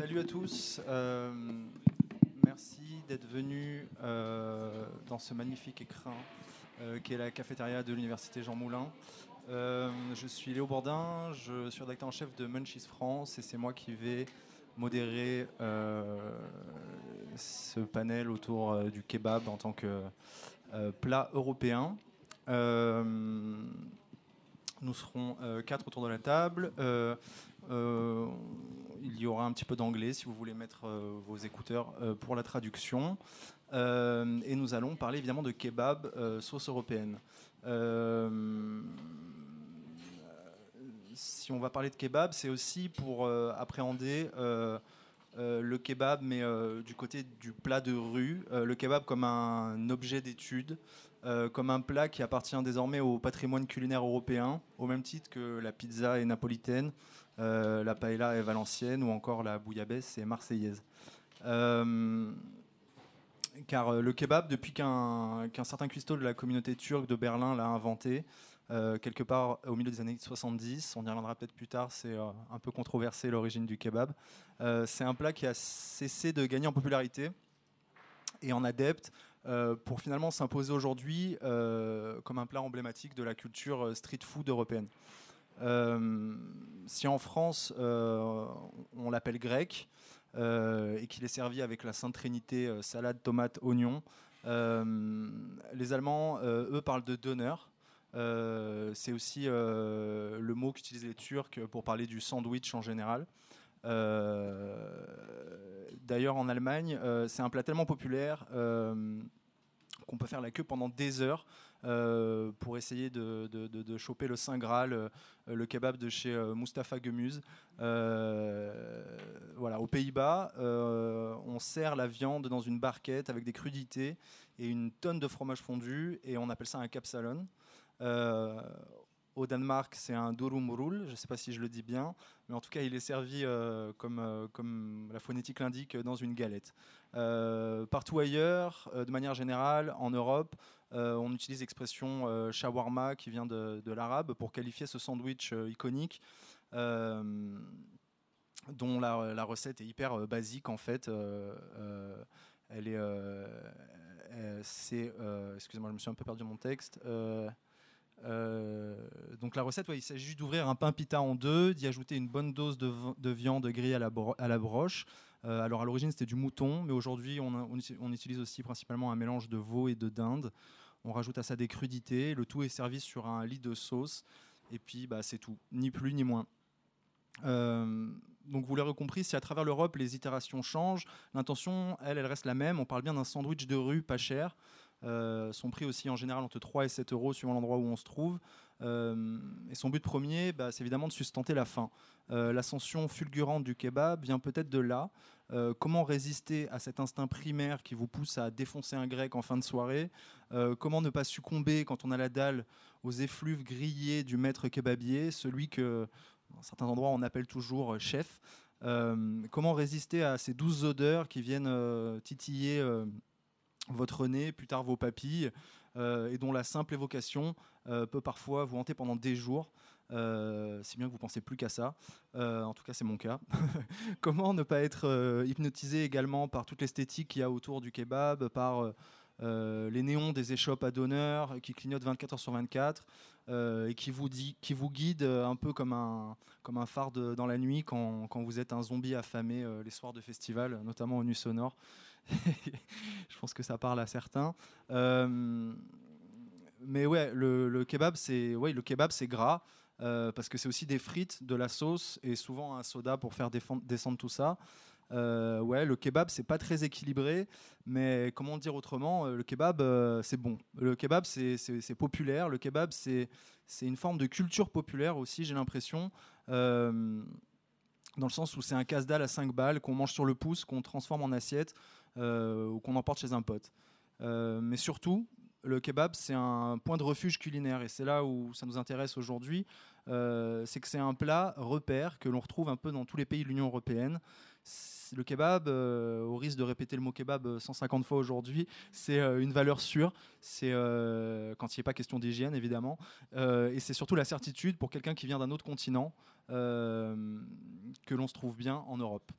Salut à tous. Euh, merci d'être venus euh, dans ce magnifique écrin euh, qui est la cafétéria de l'Université Jean Moulin. je suis Léo Bourdin, je suis rédacteur en chef de Munchies France et c'est moi qui vais modérer ce panel autour du kebab en tant que plat européen. nous serons quatre autour de la table. Euh, il y aura un petit peu d'anglais si vous voulez mettre euh, vos écouteurs euh, pour la traduction. et nous allons parler évidemment de kebab sauce européenne. si on va parler de kebab, c'est aussi pour appréhender le kebab, mais du côté du plat de rue, le kebab comme un objet d'étude, comme un plat qui appartient désormais au patrimoine culinaire européen, au même titre que la pizza est napolitaine, euh, la paella est valencienne ou encore la bouillabaisse est marseillaise. Euh, car euh, le kebab, depuis qu'un certain cuistot de la communauté turque de Berlin l'a inventé, quelque part au milieu des années 70, on y reviendra peut-être plus tard, c'est un peu controversé l'origine du kebab. c'est un plat qui a cessé de gagner en popularité et en adepte pour finalement s'imposer aujourd'hui comme un plat emblématique de la culture street food européenne. Euh, si en France, euh, on l'appelle grec, euh, et qu'il est servi avec la Sainte Trinité, salade, tomate, oignon, les Allemands, eux, parlent de Döner. c'est aussi le mot qu'utilisent les Turcs pour parler du sandwich en général. D'ailleurs, en Allemagne, c'est un plat tellement populaire qu'on peut faire la queue pendant des heures euh, pour essayer de, choper le Saint Graal, euh, le kebab de chez euh, Mustapha Gemuz. voilà, aux Pays-Bas, on sert la viande dans une barquette avec des crudités et une tonne de fromage fondu et on appelle ça un capsalon. Au Danemark, c'est un durumrul, je ne sais pas si je le dis bien, mais en tout cas, il est servi comme la phonétique l'indique dans une galette. partout ailleurs, de manière générale, en Europe, euh, on utilise l'expression euh, shawarma qui vient de, l'arabe pour qualifier ce sandwich euh, iconique dont la, recette est hyper basique en fait. elle est, c'est, excusez-moi, je me suis un peu perdu mon texte. donc la recette, il s'agit d'ouvrir un pain pita en deux, d'y ajouter une bonne dose de, viande grillée à la, broche. alors à l'origine c'était du mouton, mais aujourd'hui on, utilise aussi principalement un mélange de veau et de dinde. On rajoute à ça des crudités. Le tout est servi sur un lit de sauce. Et puis, bah, c'est tout. Ni plus ni moins. Euh, donc vous l'aurez compris, si à travers l'Europe les itérations changent, l'intention, elle, reste la même. On parle bien d'un sandwich de rue pas cher. Euh, son prix aussi en général entre 3 et 7 euros suivant l'endroit où on se trouve. Euh, et son but premier, bah, c'est évidemment de sustenter la faim. L'ascension fulgurante du kebab vient peut-être de là. Euh, comment résister à cet instinct primaire qui vous pousse à défoncer un grec en fin de soirée euh, Comment ne pas succomber quand on a la dalle aux effluves grillés du maître kebabier, celui que, dans certains endroits, on appelle toujours chef euh, Comment résister à ces douces odeurs qui viennent titiller votre nez, plus tard vos papilles, et dont la simple évocation peut parfois vous hanter pendant des jours euh, si bien que vous pensez plus qu'à ça. Euh, en tout cas, c'est mon cas. Comment ne pas être euh, hypnotisé également par toute l'esthétique qu'il y a autour du kebab, par les néons des échoppes à donneur qui clignotent 24 heures sur 24 et qui vous, dit, guide un peu comme un, phare dans la nuit quand, vous êtes un zombie affamé les soirs de festival, notamment au Nuit Sonore. Je pense que ça parle à certains mais ouais, le kebab, c'est ouais, le kebab, c'est gras. Euh, parce que c'est aussi des frites, de la sauce et souvent un soda pour faire descendre tout ça. Euh, ouais, le kebab, c'est pas très équilibré, mais comment dire autrement, euh, le kebab, c'est bon. Le kebab, c'est populaire. Le kebab, c'est une forme de culture populaire aussi, j'ai l'impression. dans le sens où c'est un casse-dalle à 5 balles qu'on mange sur le pouce, qu'on transforme en assiette ou qu'on emporte chez un pote. mais surtout, le kebab, c'est un point de refuge culinaire et c'est là où ça nous intéresse aujourd'hui. Euh, c'est que c'est un plat repère que l'on retrouve un peu dans tous les pays de l'Union européenne. Le kebab, euh, au risque de répéter le mot kebab 150 fois aujourd'hui, c'est euh, une valeur sûre. C'est quand il n'est pas question d'hygiène, évidemment. et c'est surtout la certitude pour quelqu'un qui vient d'un autre continent que l'on se trouve bien en Europe.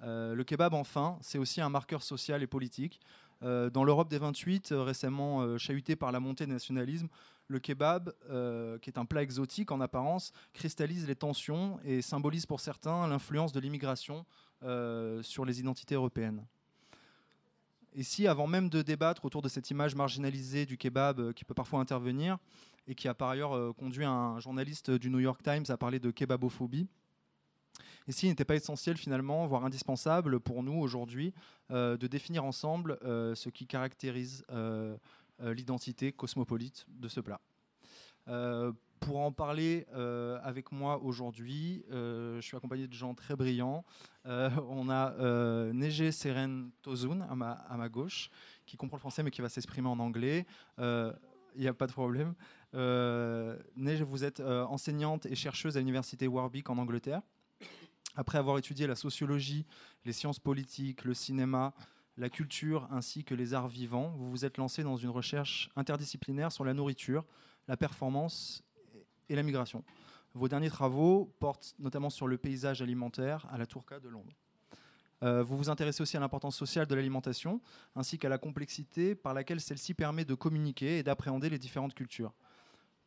le kebab, enfin, c'est aussi un marqueur social et politique. Dans l'Europe des 28, récemment chahutée par la montée du nationalisme, le kebab, qui est un plat exotique en apparence, cristallise les tensions et symbolise pour certains l'influence de l'immigration sur les identités européennes. Et si, avant même de débattre autour de cette image marginalisée du kebab euh, qui peut parfois intervenir, et qui a par ailleurs euh, conduit un journaliste du New York Times à parler de kebabophobie, et s'il n'était pas essentiel finalement, voire indispensable pour nous aujourd'hui, euh, de définir ensemble ce qui caractérise l'identité cosmopolite de ce plat pour en parler euh, avec moi aujourd'hui, euh, je suis accompagné de gens très brillants. Euh, on a Neige Seren Tozun à ma, à ma, gauche, qui comprend le français mais qui va s'exprimer en anglais. Il n'y a pas de problème. Neige, vous êtes enseignante et chercheuse à l'université Warwick en Angleterre. Après avoir étudié la sociologie, les sciences politiques, le cinéma, la culture ainsi que les arts vivants, vous vous êtes lancé dans une recherche interdisciplinaire sur la nourriture, la performance et la migration. Vos derniers travaux portent notamment sur le paysage alimentaire à la Tourca de Londres. Euh, vous vous intéressez aussi à l'importance sociale de l'alimentation, ainsi qu'à la complexité par laquelle celle-ci permet de communiquer et d'appréhender les différentes cultures.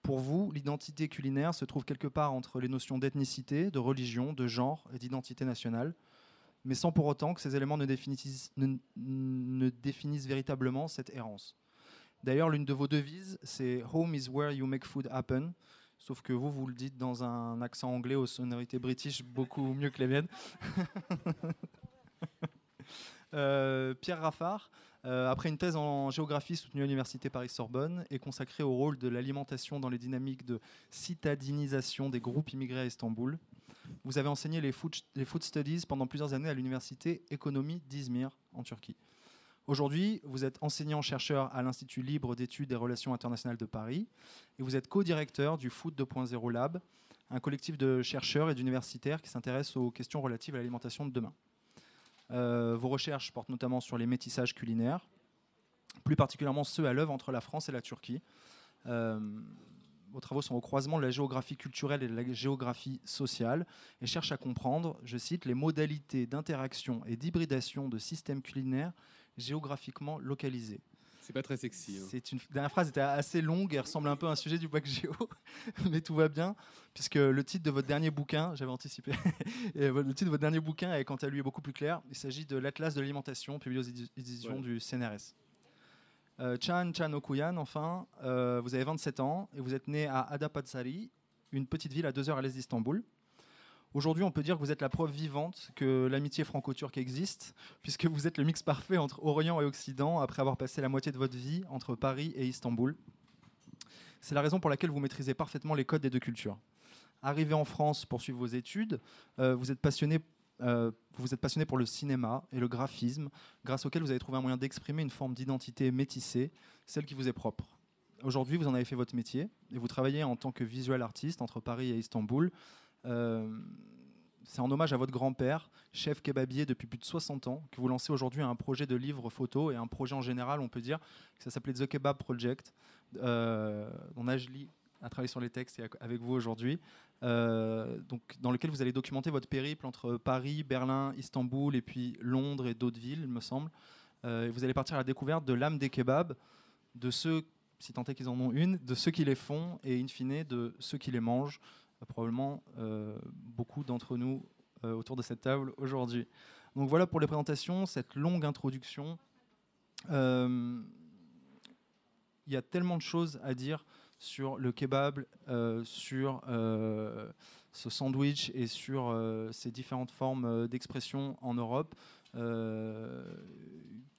Pour vous, l'identité culinaire se trouve quelque part entre les notions d'ethnicité, de religion, de genre et d'identité nationale, mais sans pour autant que ces éléments ne définissent, véritablement cette errance. D'ailleurs, l'une de vos devises, c'est Home is where you make food happen, Sauf que vous, vous le dites dans un accent anglais aux sonorités british beaucoup mieux que les miennes. Euh, Pierre Raffard, euh, après une thèse en géographie soutenue à l'Université Paris-Sorbonne, est consacré au rôle de l'alimentation dans les dynamiques de citadinisation des groupes immigrés à Istanbul. Vous avez enseigné les food, studies pendant plusieurs années à l'Université Économie d'Izmir, en Turquie. Aujourd'hui, vous êtes enseignant-chercheur à l'Institut libre d'études des relations internationales de Paris et vous êtes co-directeur du Food 2.0 Lab, un collectif de chercheurs et d'universitaires qui s'intéressent aux questions relatives à l'alimentation de demain. Euh, vos recherches portent notamment sur les métissages culinaires, plus particulièrement ceux à l'œuvre entre la France et la Turquie. Euh, vos travaux sont au croisement de la géographie culturelle et de la géographie sociale et cherchent à comprendre, je cite, les modalités d'interaction et d'hybridation de systèmes culinaires géographiquement localisé. C'est pas très sexy. Hein. C'est une dernière phrase était assez longue et ressemble un peu à un sujet du bac géo, mais tout va bien puisque le titre de votre dernier bouquin, j'avais anticipé, et le titre de votre dernier bouquin est quant à lui beaucoup plus clair. Il s'agit de l'Atlas de l'alimentation publié aux éditions du CNRS. Euh, Chan Chan Okuyan, enfin, euh, vous avez 27 ans et vous êtes né à Adapatsari, une petite ville à deux heures à l'est d'Istanbul. Aujourd'hui, on peut dire que vous êtes la preuve vivante que l'amitié franco-turque existe, puisque vous êtes le mix parfait entre Orient et Occident, après avoir passé la moitié de votre vie entre Paris et Istanbul. C'est la raison pour laquelle vous maîtrisez parfaitement les codes des deux cultures. Arrivé en France pour suivre vos études, euh, vous êtes passionné euh, vous êtes passionné pour le cinéma et le graphisme, grâce auquel vous avez trouvé un moyen d'exprimer une forme d'identité métissée, celle qui vous est propre. Aujourd'hui, vous en avez fait votre métier et vous travaillez en tant que visual artiste entre Paris et Istanbul, c'est en hommage à votre grand-père, chef kebabier depuis plus de 60 ans, que vous lancez aujourd'hui un projet de livre photo et un projet en général, on peut dire, que ça s'appelait The Kebab Project, euh, Najli a travaillé sur les textes avec vous aujourd'hui, euh, dans lequel vous allez documenter votre périple entre Paris, Berlin, Istanbul et puis Londres et d'autres villes, il me semble. vous allez partir à la découverte de l'âme des kebabs, de ceux, si tant est qu'ils en ont une, de ceux qui les font et in fine de ceux qui les mangent probablement euh, beaucoup d'entre nous euh, autour de cette table aujourd'hui. Donc voilà pour les présentations, cette longue introduction. Euh, il y a tellement de choses à dire sur le kebab, sur ce sandwich et sur ces différentes formes d'expression en Europe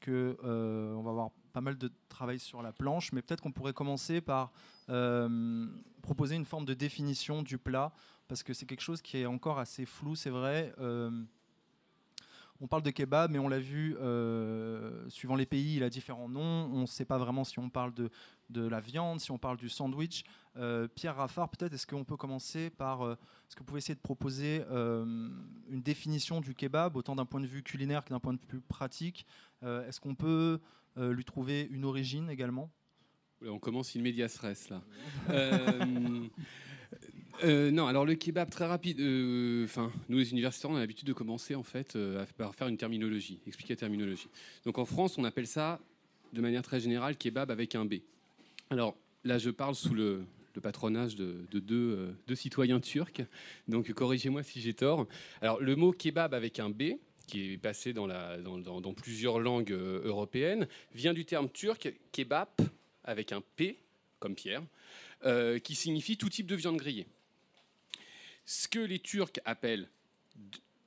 que on va avoir pas mal de travail sur la planche, mais peut-être qu'on pourrait commencer par euh, proposer une forme de définition du plat, parce que c'est quelque chose qui est encore assez flou, c'est vrai. Euh, on parle de kebab, mais on l'a vu, euh, suivant les pays, il a différents noms. On ne sait pas vraiment si on parle de, la viande, si on parle du sandwich. Pierre Raffard, peut-être, est-ce qu'on peut commencer par. est-ce que vous pouvez essayer de proposer une définition du kebab, autant d'un point de vue culinaire que d'un point de vue pratique? Est-ce qu'on peut lui trouver une origine également? On commence une là. Euh, Euh, non, alors le kebab très rapide. euh, Enfin, nous les universitaires, on a l'habitude de commencer en fait par faire une terminologie, expliquer la terminologie. Donc en France, on appelle ça de manière très générale kebab avec un B. Alors là, je parle sous le, patronage de, de deux, citoyens turcs. Donc corrigez-moi si j'ai tort. Alors le mot kebab avec un B, qui est passé dans, dans- plusieurs langues européennes, vient du terme turc kebab avec un P comme Pierre, euh, qui signifie tout type de viande grillée. Ce que les Turcs appellent,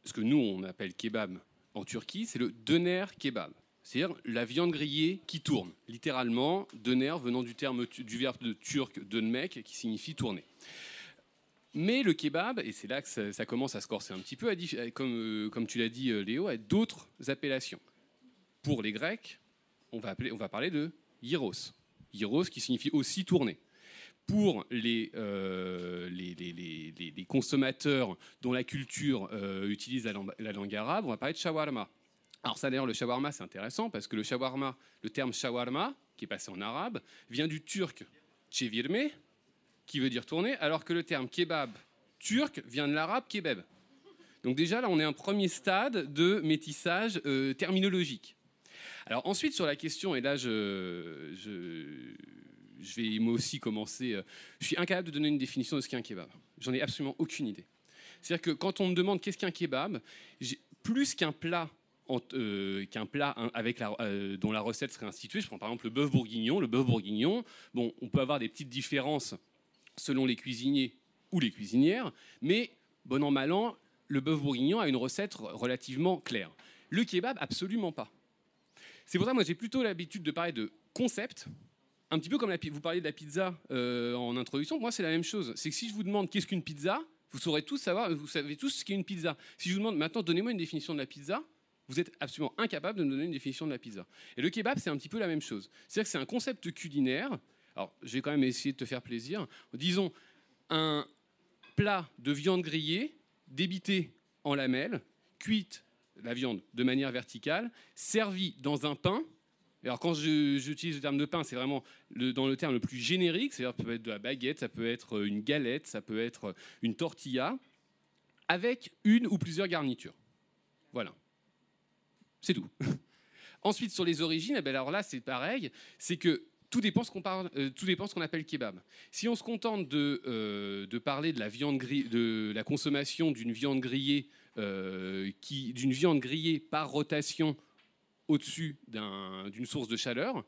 ce que nous on appelle kebab en Turquie, c'est le döner kebab. C'est-à-dire la viande grillée qui tourne. Littéralement, döner venant du, terme, du verbe turc dönmek qui signifie tourner. Mais le kebab, et c'est là que ça, commence à se corser un petit peu, euh, comme tu l'as dit euh, Léo, a d'autres appellations. Pour les Grecs, on va, on va parler de gyros. Gyros qui signifie aussi tourner pour les, euh, consommateurs dont la culture euh, utilise la, lang- la langue arabe, on va parler de shawarma. Alors ça d'ailleurs, le shawarma, c'est intéressant parce que le shawarma, le terme shawarma, qui est passé en arabe, vient du turc çevirme, qui veut dire tourner, alors que le terme kebab turc vient de l'arabe kebab. Donc déjà, là, on est un premier stade de métissage euh, terminologique. Alors ensuite, sur la question, et là, je, vais moi aussi commencer. euh, Je suis incapable de donner une définition de ce qu'est un kebab. J'en ai absolument aucune idée. C'est-à-dire que quand on me demande qu'est-ce qu'un kebab, plus qu'un plat, euh, qu'un plat hein, la- euh, dont la recette serait instituée, je prends par exemple le bœuf bourguignon. Le bœuf bourguignon, bon, on peut avoir des petites différences selon les cuisiniers ou les cuisinières, mais bon an mal an, le bœuf bourguignon a une recette relativement claire. Le kebab, absolument pas. C'est pour ça que moi j'ai plutôt l'habitude de parler de concept, un petit peu comme vous parliez de la pizza euh, en introduction. Moi c'est la même chose. C'est que si je vous demande qu'est-ce qu'une pizza, vous saurez tous savoir, vous savez tous ce qu'est une pizza. Si je vous demande maintenant donnez-moi une définition de la pizza, vous êtes absolument incapable de me donner une définition de la pizza. Et le kebab c'est un petit peu la même chose. C'est-à-dire que c'est un concept culinaire. Alors je vais quand même essayer de te faire plaisir. Disons un plat de viande grillée débité en lamelles, cuite la viande de manière verticale, servie dans un pain. Alors quand j'utilise le terme de pain, c'est vraiment dans le terme le plus générique, c'est-à-dire ça peut être de la baguette, ça peut être une galette, ça peut être une tortilla, avec une ou plusieurs garnitures. Voilà. C'est tout. Ensuite, sur les origines, eh ben alors là, c'est pareil, c'est que tout dépend ce qu'on parle, euh, tout dépend ce qu'on appelle kebab. Si on se contente de, euh, parler de la viande de la consommation d'une viande grillée, euh, qui, d'une viande grillée par rotation au-dessus d'un- d'une source de chaleur,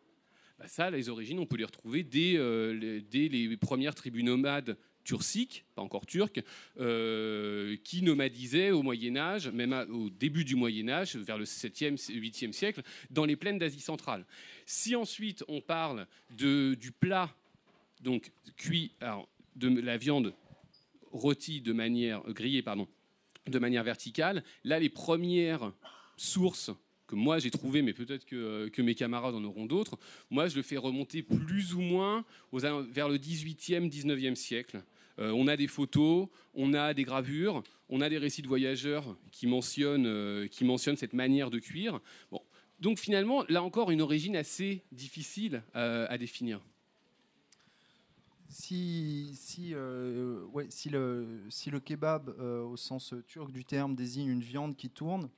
bah ça, les origines, on peut les retrouver dès, euh, les, dès les premières tribus nomades turciques, pas encore turques, euh, qui nomadisaient au Moyen Âge, même au début du Moyen Âge, vers le 7e, 8e siècle, dans les plaines d'Asie centrale. Si ensuite on parle de, du plat, donc cuit, alors, de la viande rôtie de manière euh, grillée, pardon, de manière verticale, là les premières sources que moi j'ai trouvées, mais peut-être que, euh, que mes camarades en auront d'autres, moi je le fais remonter plus ou moins vers le 18e, 19e siècle. Euh, on a des photos, on a des gravures, on a des récits de voyageurs qui mentionnent, euh, qui cette manière de cuire. Bon, donc finalement, là encore, une origine assez difficile à définir. Si, si, euh, si, le, si le kebab, euh, au sens turc du terme, désigne une viande qui tourne,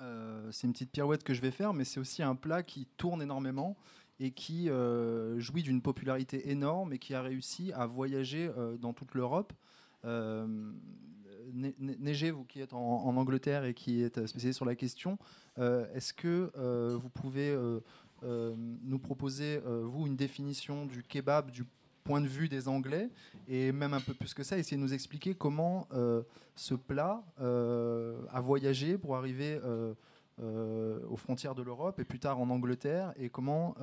euh, c'est une petite pirouette que je vais faire, mais c'est aussi un plat qui tourne énormément et qui euh, jouit d'une popularité énorme et qui a réussi à voyager dans toute l'Europe. Neige, vous qui êtes en, Angleterre et qui êtes spécialisé sur la question, est-ce que vous pouvez nous proposer, vous, une définition du kebab du point de vue des Anglais et même un peu plus que ça, essayer de nous expliquer comment euh, ce plat euh, a voyagé pour arriver euh, aux frontières de l'Europe et plus tard en Angleterre et comment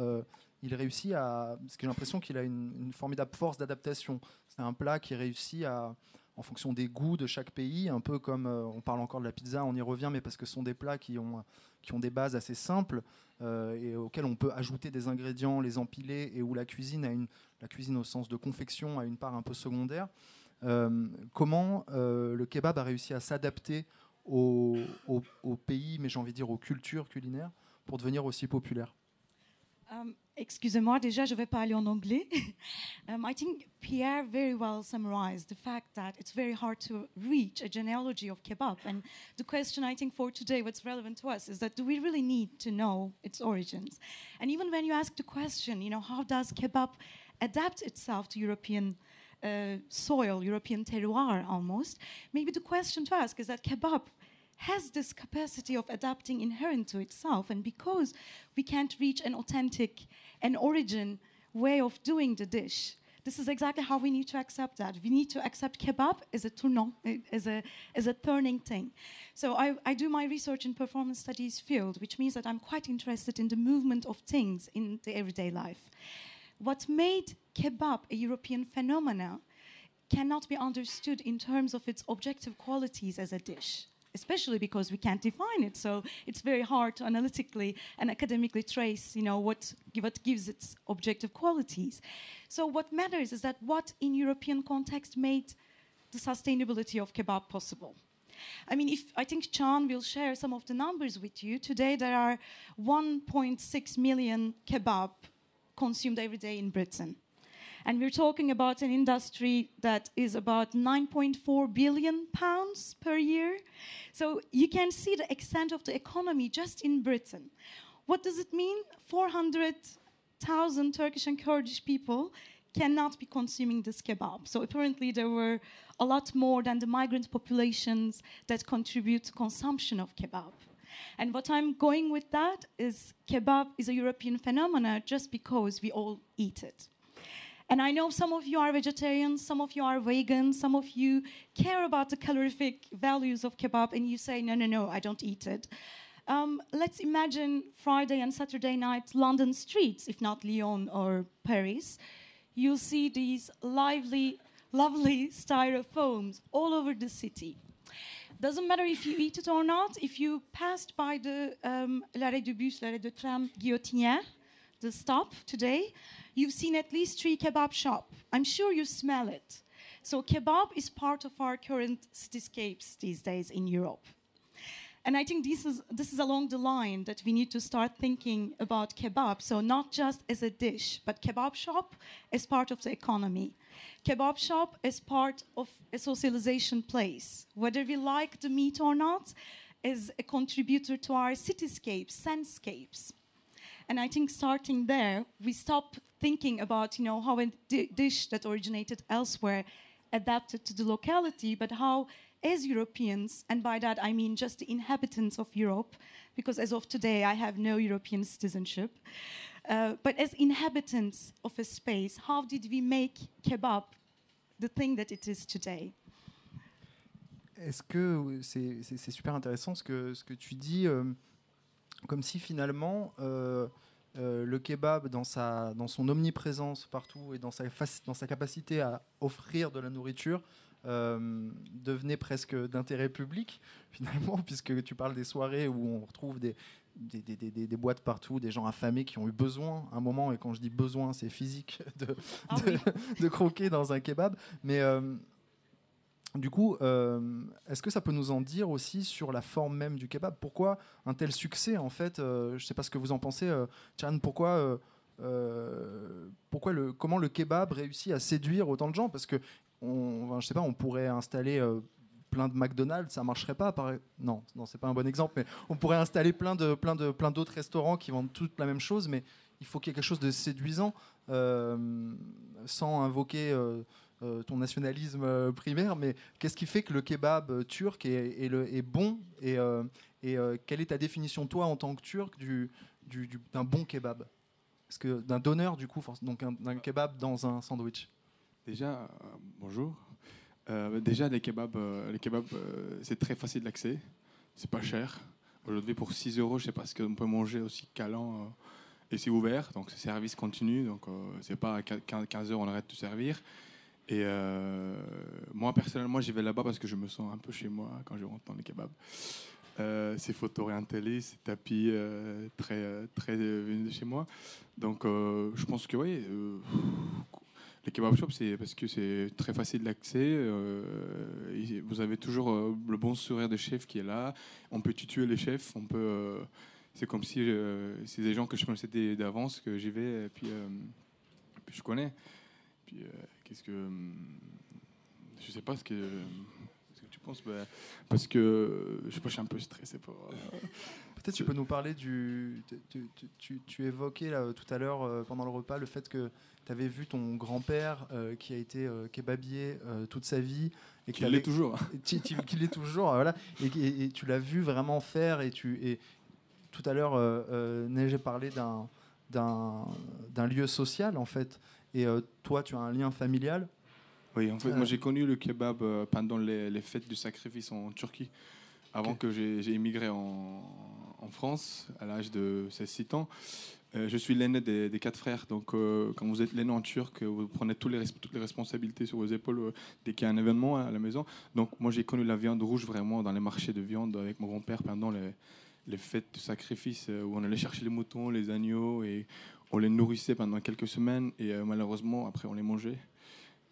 il réussit à... Parce que j'ai l'impression qu'il a une, formidable force d'adaptation. C'est un plat qui réussit à en fonction des goûts de chaque pays, un peu comme on parle encore de la pizza, on y revient, mais parce que ce sont des plats qui ont, qui ont des bases assez simples et auxquels on peut ajouter des ingrédients, les empiler, et où la cuisine, la cuisine au sens de confection a une part un peu secondaire. Euh, comment euh, le kebab a réussi à s'adapter au, pays, mais j'ai envie de dire aux cultures culinaires, pour devenir aussi populaire? Excusez-moi, déjà, je vais parler en anglais. um, I think Pierre very well summarized the fact that it's very hard to reach a genealogy of kebab. And the question I think for today, what's relevant to us, is that do we really need to know its origins? And even when you ask the question, you know, how does kebab adapt itself to European uh, soil, European terroir almost, maybe the question to ask is that kebab has this capacity of adapting inherent to itself. And because we can't reach an authentic, an origin way of doing the dish, this is exactly how we need to accept that. We need to accept kebab as a tournant, as a, as a turning thing. So I, I do my research in performance studies field, which means that I'm quite interested in the movement of things in the everyday life. What made kebab a European phenomenon cannot be understood in terms of its objective qualities as a dish especially because we can't define it. So it's very hard to analytically and academically trace, you know, what, what gives its objective qualities. So what matters is that what in European context made the sustainability of kebab possible. I mean, if I think Chan will share some of the numbers with you. Today there are 1.6 million kebab consumed every day in Britain. And we're talking about an industry that is about 9.4 billion pounds per year. So you can see the extent of the economy just in Britain. What does it mean? 400,000 Turkish and Kurdish people cannot be consuming this kebab. So apparently there were a lot more than the migrant populations that contribute to consumption of kebab. And what I'm going with that is kebab is a European phenomenon just because we all eat it. And I know some of you are vegetarians, some of you are vegan, some of you care about the calorific values of kebab, and you say, no, no, no, I don't eat it. Um, let's imagine Friday and Saturday night London streets, if not Lyon or Paris. You'll see these lively, lovely styrofoams all over the city. Doesn't matter if you eat it or not, if you passed by the um, l'arrêt du bus, l'arrêt de tram Guillotinière, the stop today, you've seen at least three kebab shop. I'm sure you smell it. So kebab is part of our current cityscapes these days in Europe. And I think this is, this is along the line that we need to start thinking about kebab. So, not just as a dish, but kebab shop as part of the economy. Kebab shop as part of a socialization place. Whether we like the meat or not, is a contributor to our cityscapes, sendscapes. And I think starting there, we stop thinking about you know how a dish that originated elsewhere adapted to the locality, but how as Europeans, and by that I mean just the inhabitants of Europe, because as of today I have no European citizenship, uh, but as inhabitants of a space, how did we make kebab the thing that it is today? Est-ce que c'est super intéressant ce que, ce que tu dis, euh, comme si finalement euh, euh, le kebab, dans, sa, dans son omniprésence partout et dans sa, dans sa capacité à offrir de la nourriture, euh, devenait presque d'intérêt public, finalement, puisque tu parles des soirées où on retrouve des, des, des, des, boîtes partout, des gens affamés qui ont eu besoin, un moment, et quand je dis besoin, c'est physique, de, ah de, croquer dans un kebab. Mais euh, du coup, euh, est-ce que ça peut nous en dire aussi sur la forme même du kebab? Pourquoi un tel succès en fait euh, Je ne sais pas ce que vous en pensez, euh, Chan. Pourquoi, pourquoi le, comment le kebab réussit à séduire autant de gens? Parce que on, je sais pas, on pourrait installer plein de McDonald's, ça marcherait pas. Par... Non, non, c'est pas un bon exemple, mais on pourrait installer plein de plein de plein d'autres restaurants qui vendent toutes la même chose, mais il faut qu'il y ait quelque chose de séduisant sans invoquer euh, ton nationalisme euh, primaire, mais qu'est-ce qui fait que le kebab euh, turc est, bon et, quelle est ta définition, toi, en tant que turc, du, d'un bon kebab? D'un donneur, du coup, donc d'un kebab dans un sandwich? Déjà, bonjour. déjà, les kebabs, kebabs c'est très facile d'accès. C'est pas cher. Aujourd'hui, pour 6 euros, je sais pas ce qu'on peut manger aussi calant. et c'est ouvert, donc c'est service continu. Donc, c'est pas à 15 heures, on arrête de servir. Et euh, moi, personnellement, j'y vais là-bas parce que je me sens un peu chez moi quand je rentre dans les kebabs. Euh, c'est photo orientalisé, c'est tapis euh, très, très venu de chez moi. Donc, je pense que oui, les kebab shops, c'est parce que c'est très facile d'accès. vous avez toujours le bon sourire de chef qui est là. On peut tuer les chefs, on peut c'est comme si euh, c'est des gens que je connaissais d'avance, que j'y vais, et puis, euh, je connais. Euh, qu'est-ce que. hum, Je sais pas ce que. ce que tu penses, bah, parce que je sais pas, je suis un peu stressé pour. euh, Peut-être tu peux nous parler du. Tu, tu- tu- tu- tu évoquais là, tout à l'heure euh, pendant le repas le fait que tu avais vu ton grand-père euh, qui a été kebabier toute sa vie et qu'il l'est toujours. qui- qui- qu'il est toujours, voilà, et, et- et tu l'as vu vraiment faire et tu et tout à l'heure Neige d'un d'un d'un lieu social en fait et euh, toi tu as un lien familial Oui, en fait, Euh. moi j'ai connu le kebab euh, pendant les, les fêtes du sacrifice en Turquie, avant que j'ai immigré en, en France à l'âge de 16-6 ans. Euh, je suis l'aîné des, des quatre frères, donc euh, quand vous êtes l'aîné en turc, vous prenez tous les toutes les responsabilités sur vos épaules euh, dès qu'il y a un événement à la maison. Donc moi j'ai connu la viande rouge vraiment dans les marchés de viande avec mon grand-père pendant les, les fêtes du sacrifice où on allait chercher les moutons, les agneaux et on les nourrissait pendant quelques semaines et euh, malheureusement après on les mangeait.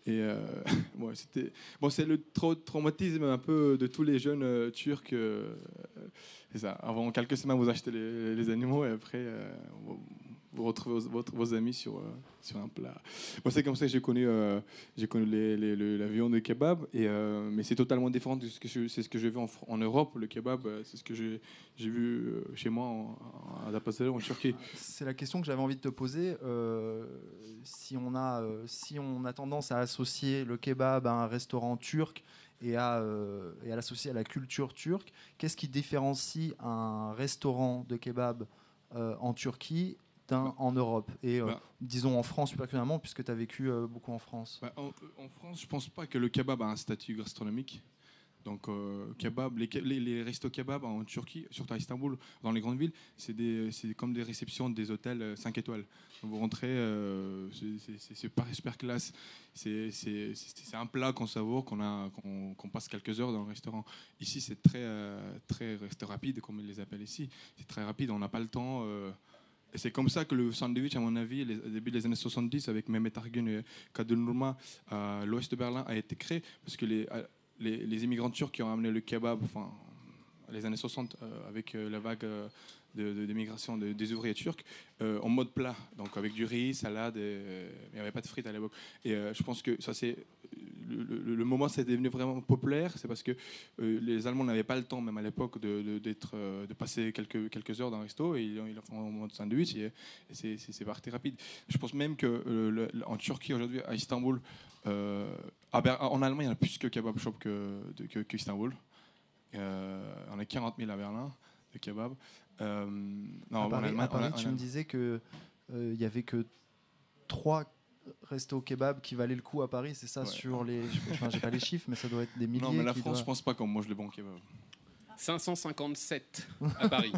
Et euh, c'était bon, c'est le trau- traumatisme un peu de tous les jeunes euh, turcs. ça. Avant quelques semaines, vous achetez les, animaux et après vous, retrouvez vos, amis sur euh, sur un plat. Moi, c'est comme ça que j'ai connu euh, connu les, les- le- la viande de kebab. Et euh, mais c'est totalement différent de ce que j'ai vu en, en Europe. Le kebab, c'est ce que j'ai vu chez moi en, en, à Adapazarı, en Turquie. c'est la question que j'avais envie de te poser si on a si on a tendance à associer le kebab à un restaurant turc et à euh, à l'associer à la culture turque qu'est-ce qui différencie un restaurant de kebab en Turquie en Europe et euh, Bah. disons en France plus particulièrement puisque tu as vécu euh, beaucoup en France Bah, en, en France, je pense pas que le kebab a un statut gastronomique. Donc, euh, kebab, les, les, les restos kebab en Turquie, surtout à Istanbul, dans les grandes villes, c'est comme des réceptions des hôtels 5 étoiles. Vous rentrez, euh, c'est- c'est super, classe. C'est un plat qu'on savoure, qu'on a- qu'on qu'on passe quelques heures dans le restaurant. Ici, c'est très, euh, très resto rapide, comme ils les appellent ici. C'est très rapide, on n'a pas le temps. Euh, c'est comme ça que le sandwich, à mon avis, début des années 70, avec Mehmet Argun et Kadir Nurma, à l'ouest de Berlin, a été créé. Parce que les, euh, les, les immigrants turcs qui ont amené le kebab, enfin, les années 60, euh, avec euh, la vague de, de- des ouvriers turcs, euh, en mode plat, donc avec du riz, salade, et, euh, il n'y avait pas de frites à l'époque. Et euh, je pense que ça, c'est le, moment, c'est devenu vraiment populaire, c'est parce que euh, les Allemands n'avaient pas le temps, même à l'époque, de, d'être, de passer quelques, quelques heures dans un resto, et ils, le font en mode sandwich, et, et c'est, c'est, parti rapide. Je pense même que en Turquie aujourd'hui, à Istanbul, en Allemagne, il y en a plus que kebab shop que, que, Istanbul. On a 40 000 à Berlin de kebab. Euh, non, à Paris, Allemagne- à Paris, en- en tu me disais que euh, il y avait que trois restos kebab qui valaient le coup à Paris, c'est ça Ouais. sur les. Enfin, j'ai pas les chiffres, mais ça doit être des milliers. Non, mais la France, doivent- je pense pas qu'on mange le bon kebab. 557 à Paris.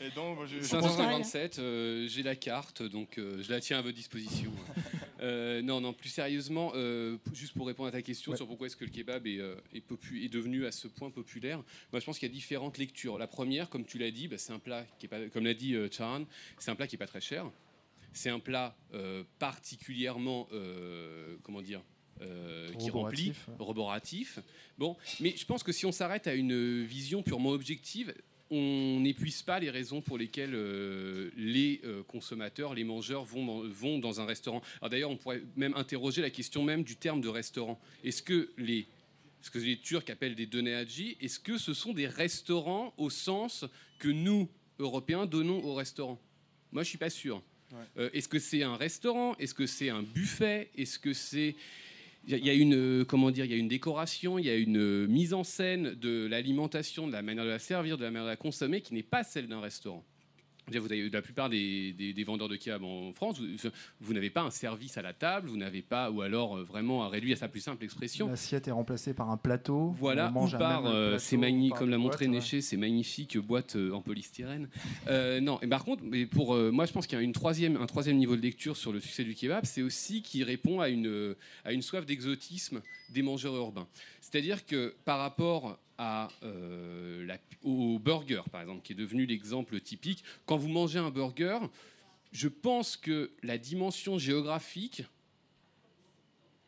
Et donc, moi, je, je pense- 557, euh, j'ai la carte, donc euh, je la tiens à votre disposition. Euh, non, non, plus sérieusement, euh, juste pour répondre à ta question Ouais. sur pourquoi est-ce que le kebab est, euh, est, popu- est devenu à ce point populaire, moi je pense qu'il y a différentes lectures. La première, comme tu l'as dit, bah, c'est un plat qui est pas, comme l'a dit euh, Charan, c'est un plat qui est pas très cher. C'est un plat euh, particulièrement, euh, comment dire, euh, qui remplit, roboratif. Bon, mais je pense que si on s'arrête à une vision purement objective, on n'épuise pas les raisons pour lesquelles euh, les euh, consommateurs, les mangeurs vont dans, vont dans un restaurant. Alors d'ailleurs, on pourrait même interroger la question même du terme de restaurant. Est-ce que les ce que les Turcs appellent des donéadji, est-ce que ce sont des restaurants au sens que nous, Européens, donnons aux restaurants? Moi, je suis pas sûr. Euh, est-ce que c'est un restaurant? Est-ce que c'est un buffet? Est-ce que c'est il y a- une euh, comment dire, il y a une décoration, il y a une euh, mise en scène de l'alimentation, de la manière de la servir, de la manière de la consommer, qui n'est pas celle d'un restaurant. Vous avez la plupart des, des- des vendeurs de kebab en France, vous, vous n'avez pas un service à la table, vous n'avez pas, ou alors euh, vraiment à réduire à sa plus simple expression. L'assiette est remplacée par un plateau. Voilà, on mange par, euh, par comme l'a montré boîtes. Néché, ces magnifiques boîtes euh, en polystyrène. Euh, non, et par contre, mais pour, moi je pense qu'il y a une troisième, un troisième niveau de lecture sur le succès du kebab, c'est aussi qu'il répond à une, à une soif d'exotisme des mangeurs urbains. C'est-à-dire que par rapport euh, au burger, par exemple, qui est devenu l'exemple typique, quand vous mangez un burger, je pense que la dimension géographique,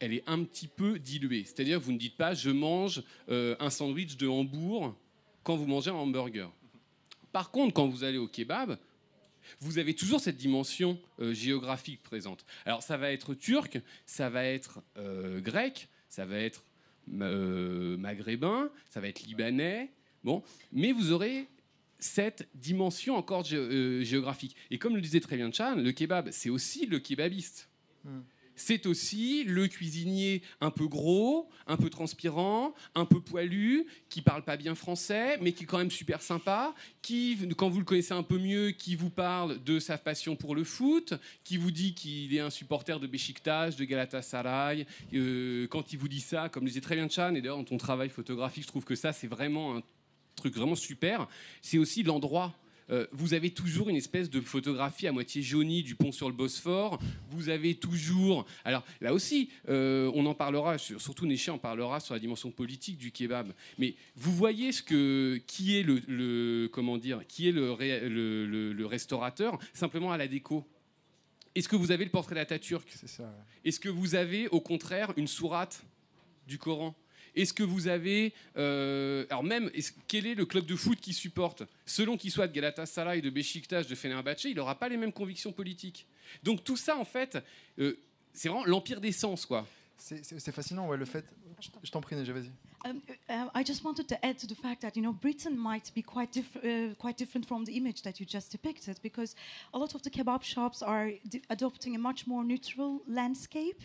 elle est un petit peu diluée. C'est-à-dire que vous ne dites pas je mange euh, un sandwich de Hambourg quand vous mangez un hamburger. Par contre, quand vous allez au kebab, vous avez toujours cette dimension euh, géographique présente. Alors ça va être turc, ça va être grec, ça va être maghrébin, ça va être libanais, bon, mais vous aurez cette dimension encore géographique. Et comme le disait très bien Chan, le kebab, c'est aussi le kebabiste. Hmm c'est aussi le cuisinier un peu gros, un peu transpirant, un peu poilu, qui parle pas bien français, mais qui est quand même super sympa, qui, quand vous le connaissez un peu mieux, qui vous parle de sa passion pour le foot, qui vous dit qu'il est un supporter de Besiktas, de Galatasaray. Euh, quand il vous dit ça, comme le disait très bien Chan, et d'ailleurs dans ton travail photographique, je trouve que ça c'est vraiment un truc vraiment super. C'est aussi l'endroit euh, vous avez toujours une espèce de photographie à moitié jaunie du pont sur le Bosphore. Vous avez toujours. Alors là aussi, euh, on en parlera, surtout Néché en parlera sur la dimension politique du kebab. Mais vous voyez ce que, qui est le, comment dire, qui est le, le, restaurateur simplement à la déco? Est-ce que vous avez le portrait d'Atatürk Est-ce que vous avez au contraire une sourate du Coran? Est-ce que vous avez. Euh, alors, même, quel est le club de foot qui supporte? Selon qu'il soit de Galatasaray, de Beşiktaş, de Fenerbahçe, il n'aura pas les mêmes convictions politiques. Donc, tout ça, en fait, euh, c'est vraiment l'empire des sens, quoi. C'est fascinant, ouais, le fait. Je t'en prie, Neja, vas-y. Um, uh, I just wanted to add to the fact that you know Britain might be quite, diff uh, quite different from the image that you just depicted because a lot of the kebab shops are adopting a much more neutral landscape.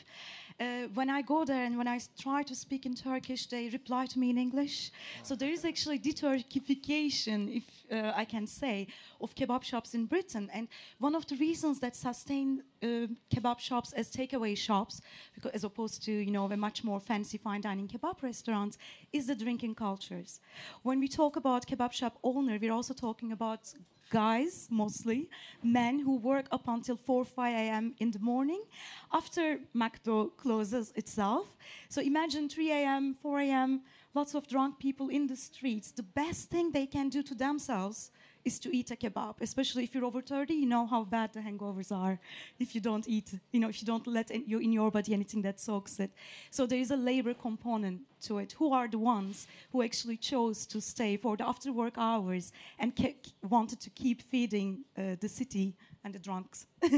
Uh, when I go there and when I try to speak in Turkish, they reply to me in English. So there is actually deturkification, if uh, I can say, of kebab shops in Britain. And one of the reasons that sustain uh, kebab shops as takeaway shops, because, as opposed to you know a much more fancy fine dining kebab restaurants, is the drinking cultures. When we talk about kebab shop owner, we're also talking about guys mostly, men who work up until 4 5 a.m. in the morning after McDo closes itself. So imagine 3 a.m., 4 a.m., lots of drunk people in the streets. The best thing they can do to themselves is to eat a kebab, especially if you're over 30, you know how bad the hangovers are if you don't eat, you know, if you don't let in, you, in your body anything that soaks it. So there is a labor component to it. Who are the ones who actually chose to stay for the after work hours and wanted to keep feeding uh, the city and the drunks?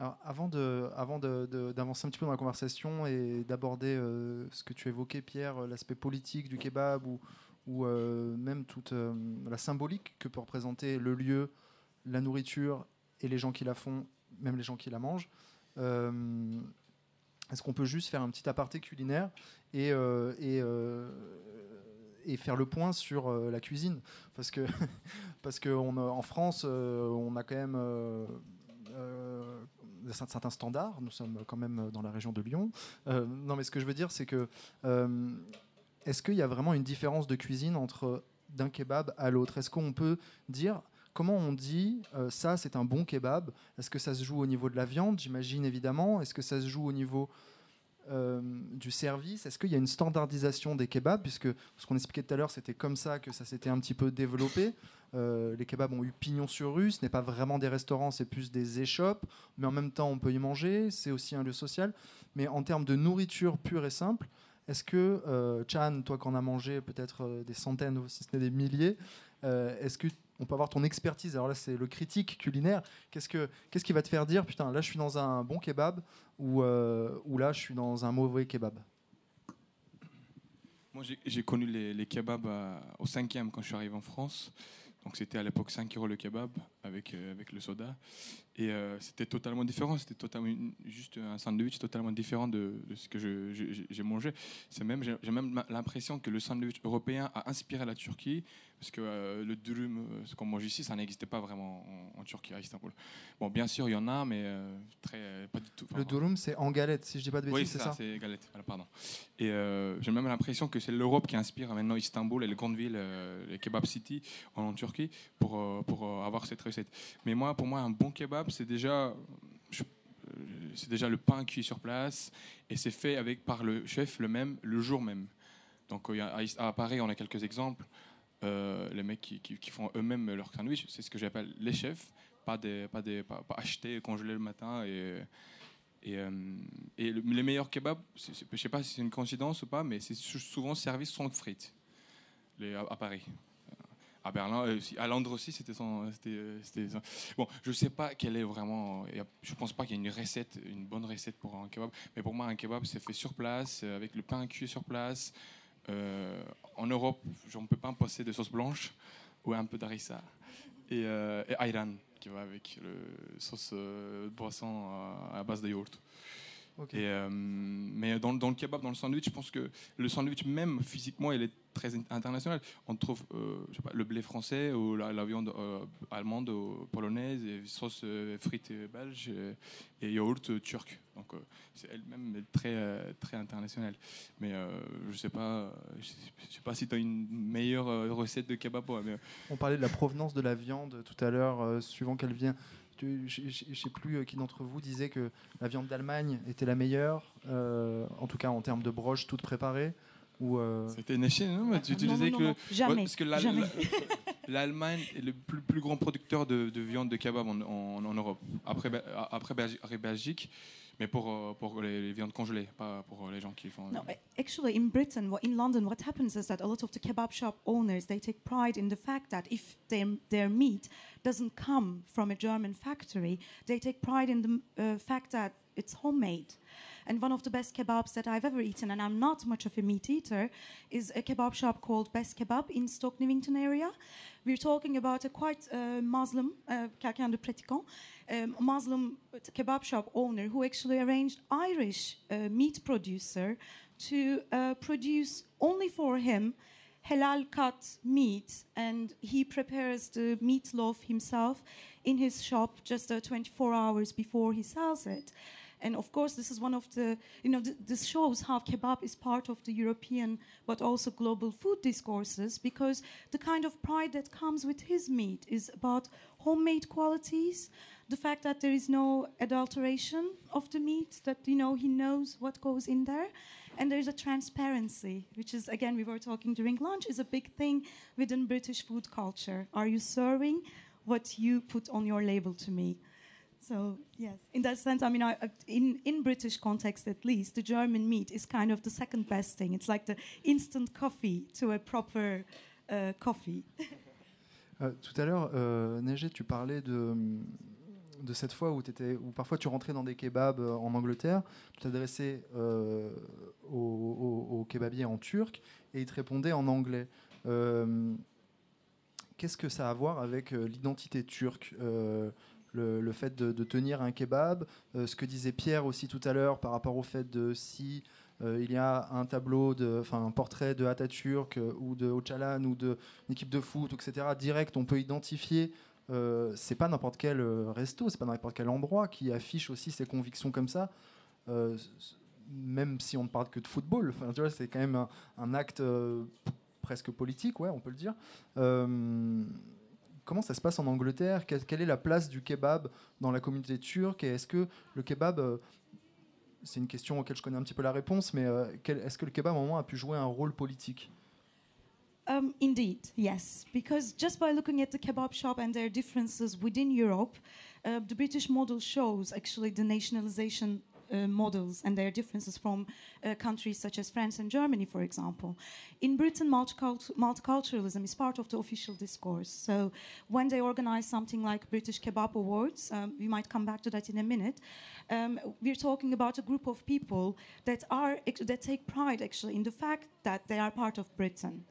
Alors, avant d'avancer avant de, de, un petit peu dans la conversation et d'aborder euh, ce que tu évoquais, Pierre, l'aspect politique du kebab ou, ou euh, même toute euh, la symbolique que peut représenter le lieu, la nourriture et les gens qui la font, même les gens qui la mangent. Euh, est-ce qu'on peut juste faire un petit aparté culinaire et, faire le point sur la cuisine? Parce que parce en France, on a quand même certains standards. Nous sommes quand même dans la région de Lyon. non, mais ce que je veux dire, c'est que est-ce qu'il y a vraiment une différence de cuisine entre d'un kebab à l'autre? Est-ce qu'on peut dire comment on dit euh, ça c'est un bon kebab? Est-ce que ça se joue au niveau de la viande J'imagine évidemment? Est-ce que ça se joue au niveau euh, du service? Est-ce qu'il y a une standardisation des kebabs? Puisque ce qu'on expliquait tout à l'heure, c'était comme ça que ça s'était un petit peu développé. Euh, les kebabs ont eu pignon sur rue. Ce n'est pas vraiment des restaurants, c'est plus des échoppes. Mais en même temps, on peut y manger. C'est aussi un lieu social. Mais en termes de nourriture pure et simple, est-ce que, euh, Chan, toi qui en as mangé peut-être euh, des centaines, si ce n'est des milliers, euh, est-ce qu'on peut avoir ton expertise? Alors là, c'est le critique culinaire. Qu'est-ce, que, qu'est-ce qui va te faire dire, putain, là, je suis dans un bon kebab ou, ou là, je suis dans un mauvais kebab? Moi, j'ai, connu les, les kebabs au cinquième quand je suis arrivé en France. Donc c'était à l'époque 5 euros le kebab avec, avec le soda. Et euh, c'était totalement différent. C'était totalement juste un sandwich totalement différent de, ce que j'ai mangé. C'est même, j'ai même l'impression que le sandwich européen a inspiré la Turquie parce que euh, le durum, euh, ce qu'on mange ici, ça n'existait pas vraiment en, Turquie, à Istanbul. Bon, bien sûr, il y en a, mais euh, très, pas du tout. le durum, c'est en galette, si je dis pas de bêtises, oui, c'est ça, c'est galette, pardon. Et j'ai même l'impression que c'est l'Europe qui inspire maintenant Istanbul et les grandes villes, les kebab city en, Turquie, pour, pour avoir cette Mais moi, pour moi, un bon kebab, c'est déjà c'est déjà le pain cuit sur place et c'est fait avec par le chef le même le jour même. Donc à Paris, on a quelques exemples. Euh, les mecs qui, font eux-mêmes leur sandwich, c'est ce que j'appelle les chefs, pas, des, pas, des, pas, acheter, congeler le matin. Et, et, euh, les meilleurs kebabs, je ne sais pas si c'est une coïncidence ou pas, mais c'est souvent servi sans frites les, à, Paris. À Berlin, euh, à Londres aussi, c'était euh, Bon, je sais pas quelle est vraiment. Je pense pas qu'il y ait une recette, une bonne recette pour un kebab. Mais pour moi, un kebab, c'est fait sur place, euh, avec le pain cuit sur place. En Europe, on ne peut pas passer de sauce blanche ou un peu d'harissa et, euh, ayran qui va avec le sauce euh, boisson à base de yaourt. Et, euh, mais dans, dans le kebab, dans le sandwich, je pense que le sandwich même physiquement, il est très in- international. On trouve euh, je sais pas, le blé français ou la, la viande euh, allemande ou polonaise, et sauce frites belge et, et yaourt turc. Donc c'est elle-même très très internationale. Mais je sais pas, je sais, je sais pas si tu as une meilleure recette de kebab. ouais, mais On parlait de la provenance de la viande tout à l'heure, suivant qu'elle vient. Je ne sais plus euh, qui d'entre vous disait que la viande d'Allemagne était la meilleure, euh, en tout cas en termes de broche toute préparée. Ou, euh, c'était Neché, non Mais Tu, tu non, disais non, que non, jamais. Ouais, parce que la- jamais. la- l'Allemagne est le plus, plus grand producteur de, de viande de kebab en, en- en Europe, après, après Belgique, mais pour, euh, pour les, viandes congelées, pas pour les gens qui font. No, actually, in Britain, in London, what happens is that a lot of the kebab shop owners they take pride in the fact that if their their meat doesn't come from a German factory, they take pride in the uh, fact that it's homemade. And one of the best kebabs that I've ever eaten, and I'm not much of a meat eater, is a kebab shop called Best Kebab in Stoke Newington area. We're talking about a quite uh, Muslim, uh, quelqu'un de pratiquant, um, Muslim kebab shop owner who actually arranged Irish uh, meat producer to uh, produce only for him halal cut meat, and he prepares the meatloaf himself in his shop just uh, 24 hours before he sells it. And of course, this is one of the, you know, th- this shows how kebab is part of the European but also global food discourses because the kind of pride that comes with his meat is about homemade qualities, the fact that there is no adulteration of the meat, that, you know, he knows what goes in there. And there's a transparency, which is, again, we were talking during lunch, is a big thing within British food culture. Are you serving what you put on your label to me? So yes, in that sense, I mean, I, in in British context at least, the German meat is kind of the second best thing. It's like the instant coffee to a proper uh, coffee. Euh, tout à l'heure, euh, Neige, tu parlais de, de cette fois où, t'étais- où parfois tu rentrais dans des kebabs euh, en Angleterre, tu t'adressais euh, au, au- au kebabier en turc et il te répondait en anglais. Euh, Qu'est-ce que ça a à voir avec euh, l'identité turque? Euh, le, fait de, tenir un kebab, euh, ce que disait Pierre aussi tout à l'heure par rapport au fait de si euh, il y a un tableau, enfin un portrait de Atatürk euh, ou de Öcalan ou de une équipe de foot, etc. Direct, on peut identifier. Euh, c'est pas n'importe quel resto, c'est pas n'importe quel endroit qui affiche aussi ses convictions comme ça. Même si on ne parle que de football, enfin, tu vois, c'est quand même un, un acte presque politique, ouais, on peut le dire. Comment ça se passe en Angleterre? Quelle, est la place du kebab dans la communauté turque? Et est-ce que le kebab, euh, c'est une question auquel je connais un petit peu la réponse, mais euh, est-ce que le kebab à un moment a pu jouer un rôle politique? Um, indeed, yes. Because just by looking at the kebab shop and their differences within Europe, uh, the British model shows actually the nationalization models and their differences from uh, countries such as France and Germany, for example. In Britain, multicult- multiculturalism is part of the official discourse. So when they organize something like British Kebab Awards, um, we might come back to that in a minute. Um, we're talking about a group of people that are that take pride actually in the fact that they are part of Britain.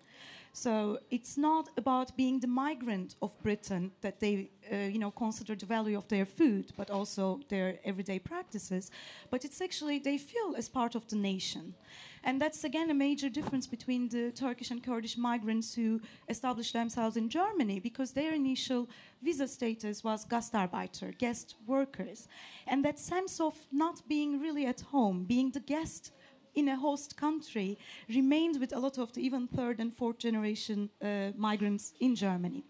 So it's not about being the migrant of Britain that they, uh, you know, consider the value of their food, but also their everyday practices. But it's actually they feel as part of the nation, and that's again a major difference between the Turkish and Kurdish migrants who established themselves in Germany, because their initial visa status was Gastarbeiter, guest workers, and that sense of not being really at home, being the guest in a host country remained with a lot of the even third and fourth generation uh, migrants in Germany.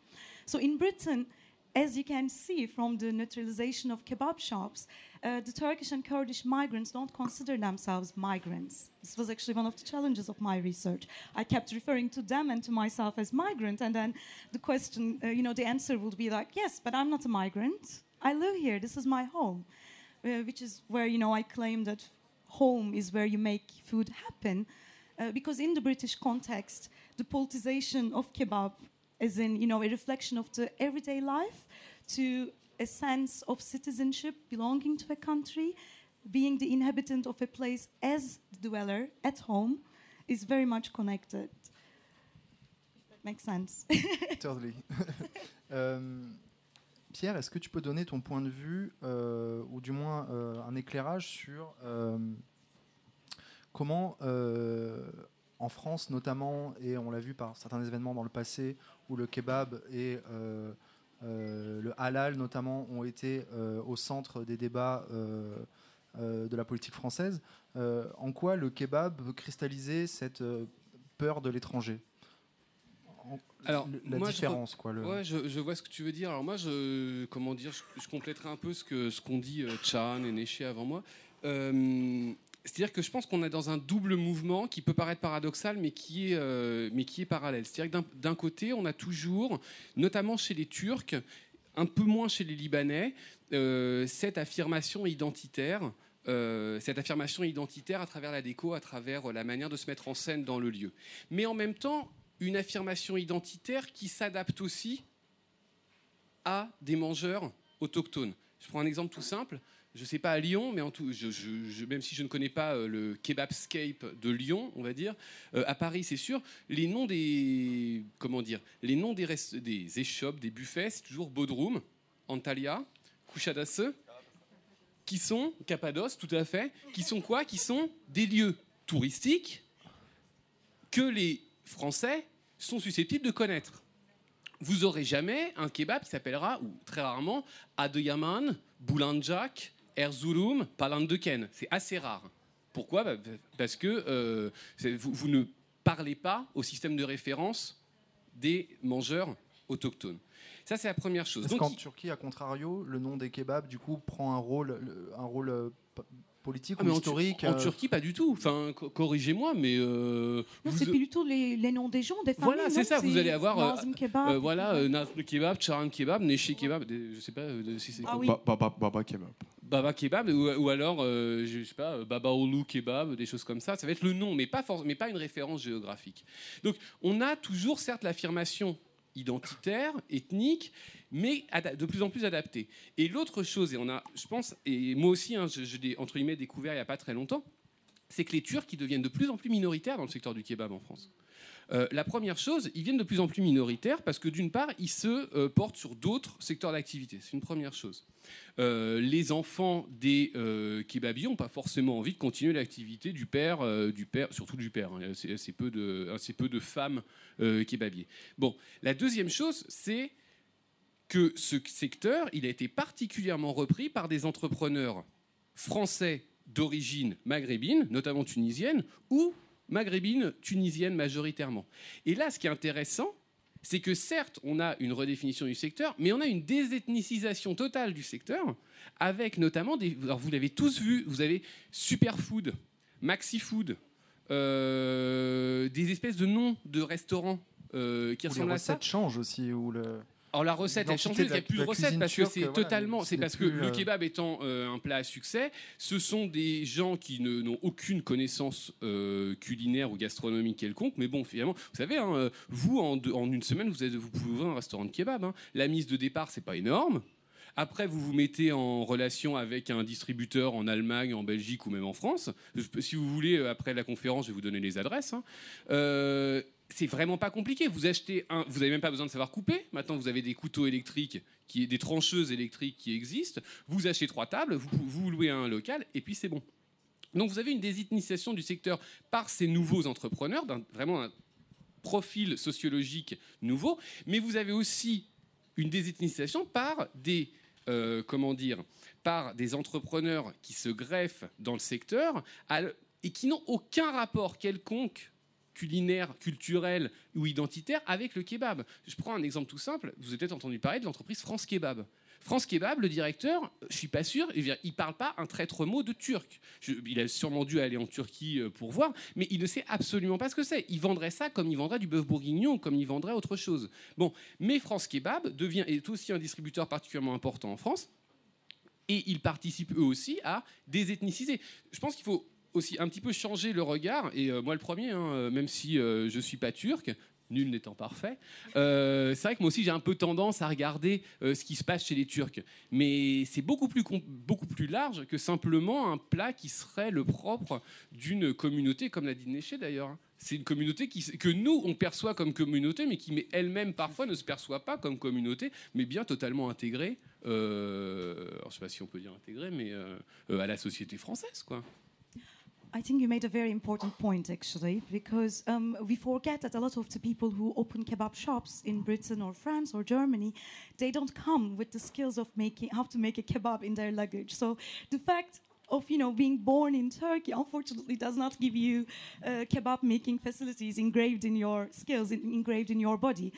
So in Britain, as you can see from the neutralization of kebab shops, uh, the Turkish and Kurdish migrants don't consider themselves migrants. This was actually one of the challenges of my research. I kept referring to them and to myself as migrant, and then the question, uh, you know, the answer would be like, yes, but I'm not a migrant. I live here. This is my home, uh, which is where, you know, I claim that home is where you make food happen. Uh, because in the British context, the politicization of kebab as in, you know, a reflection of the everyday life, to a sense of citizenship, belonging to a country, being the inhabitant of a place as the dweller at home, is very much connected. Makes sense. Totally. Euh, Pierre, est-ce que tu peux donner ton point de vue, euh, ou du moins euh, un éclairage sur euh, comment, en France notamment, et on l'a vu par certains événements dans le passé, où le kebab et le halal notamment ont été au centre des débats de la politique française, en quoi le kebab peut cristalliser cette peur de l'étranger? Alors, la moi, je différence, quoi. Le... Ouais, je, je vois ce que tu veux dire. Alors moi, je, comment dire, je, je compléterai un peu ce que ce qu'ont dit euh, Chan et Néché avant moi. Euh, c'est-à-dire que je pense qu'on est dans un double mouvement qui peut paraître paradoxal, mais qui est, euh, mais qui est parallèle. C'est-à-dire que d'un- côté, on a toujours, notamment chez les Turcs, un peu moins chez les Libanais, euh, cette affirmation identitaire. euh, cette affirmation identitaire à travers la déco, à travers la manière de se mettre en scène dans le lieu. Mais en même temps, une affirmation identitaire qui s'adapte aussi à des mangeurs autochtones. Je prends un exemple tout simple. Je ne sais pas à Lyon, mais en tout, même si je ne connais pas euh, le kebabscape de Lyon, on va dire, euh, à Paris, c'est sûr, les noms des comment dire, les noms des, des échoppes, des buffets, c'est toujours Bodrum, Antalya, Kuchadasse, qui sont Cappadoce, tout à fait, qui sont quoi? Qui sont des lieux touristiques que les Français sont susceptibles de connaître. Vous aurez jamais un kebab qui s'appellera, ou très rarement, Adıyaman, Boulanjak, Erzurum, Palandöken. C'est assez rare. Pourquoi? Bah, Parce que euh, vous, vous ne parlez pas au système de référence des mangeurs autochtones. Ça, c'est la première chose. Est-ce Donc, qu'en il- Turquie, à contrario, le nom des kebabs, du coup, prend un rôle, le- un rôle euh, politique Ah, ou mais en, Tu- historique en euh, Turquie, pas du tout. Enfin, co- corrigez-moi, mais euh, Non, c'est plutôt les, les noms des gens, des familles. Voilà, c'est non ça, vous allez avoir, euh, Kebab. euh, voilà, euh, Nazlı kebab, Charan kebab, Neşe kebab, des- je sais pas euh, si c'est Ah oui. Ba- Baba, Baba Kebab. Baba kebab ou, ou alors euh, je sais pas Baba Oulu kebab des choses comme ça ça va être le nom mais pas mais pas une référence géographique donc on a toujours certes l'affirmation identitaire ethnique mais de plus en plus adaptée et l'autre chose et on a je pense et moi aussi hein, entre guillemets découvert il y a pas très longtemps c'est que les Turcs ils deviennent de plus en plus minoritaires dans le secteur du kebab en France euh, la première chose, ils viennent de plus en plus minoritaires parce que d'une part, ils se euh, portent sur d'autres secteurs d'activité. C'est une première chose. Euh, les enfants des kebabiers n'ont pas forcément envie de continuer l'activité du père, du père, surtout du père. hein. C'est peu assez peu de femmes kebabiers. Bon, la deuxième chose, c'est que ce secteur, il a été particulièrement repris par des entrepreneurs français d'origine maghrébine, notamment tunisienne, ou maghrébine, tunisienne majoritairement. Et là, ce qui est intéressant, c'est que certes, on a une redéfinition du secteur, mais on a une désethnicisation totale du secteur, avec notamment des. Alors vous l'avez tous vu, vous avez Superfood, Maxi Food, euh, des espèces de noms de restaurants euh, qui ressemblent à ça. recettes changent aussi, ou le... Alors la recette, elle change, L'identité il n'y a plus de recette parce que c'est voilà, totalement, ce c'est parce que le euh, kebab étant euh, un plat à succès, ce sont des gens qui ne- n'ont aucune connaissance euh, culinaire ou gastronomique quelconque, mais bon, finalement, vous savez, hein, vous en, deux- en une semaine, vous, êtes- vous pouvez ouvrir un restaurant de kebab. hein. La mise de départ, c'est pas énorme. Après, vous vous mettez en relation avec un distributeur en Allemagne, en Belgique ou même en France. Si vous voulez, après la conférence, je vais vous donner les adresses. hein. Euh, c'est vraiment pas compliqué. Vous achetez un, vous avez même pas besoin de savoir couper. Maintenant, vous avez des couteaux électriques, qui, des trancheuses électriques qui existent. Vous achetez trois tables, vous, vous louez un local, et puis c'est bon. Donc, vous avez une désinitiation du secteur par ces nouveaux entrepreneurs, d'un- vraiment un profil sociologique nouveau, mais vous avez aussi une désinitiation par des euh, comment dire par des entrepreneurs qui se greffent dans le secteur et qui n'ont aucun rapport quelconque culinaire, culturel ou identitaire avec le kebab. Je prends un exemple tout simple. Vous avez peut-être entendu parler de l'entreprise France Kebab. France Kebab, le directeur, je suis pas sûr, il parle pas un traître mot de turc. Il a sûrement dû aller en Turquie euh, pour voir, mais il ne sait absolument pas ce que c'est. Il vendrait ça comme il vendrait du bœuf bourguignon ou comme il vendrait autre chose. Bon, mais France Kebab devient, est aussi un distributeur particulièrement important en France et ils participent eux aussi à désethniciser. Je pense qu'il faut aussi un petit peu changer le regard, et euh, moi le premier, hein, euh, même si euh, je suis pas turc, nul n'étant parfait. Euh, c'est vrai que moi aussi j'ai un peu tendance à regarder ce qui se passe chez les Turcs, mais c'est beaucoup plus beaucoup plus large que simplement un plat qui serait le propre d'une communauté, comme l'a dit Néché d'ailleurs. C'est une communauté que nous on perçoit comme communauté, mais qui elle-même parfois ne se perçoit pas comme communauté, mais bien totalement intégrée. Alors, je sais pas si on peut dire intégrée, mais à la société française, quoi. I think you made a very important point actually, because um, we forget that a lot of the people who open kebab shops in Britain or France or Germany, they don't come with the skills of making how to make a kebab in their luggage. So the fact of you know being born in Turkey unfortunately does not give you uh, kebab making facilities engraved in your skills, in, engraved in your body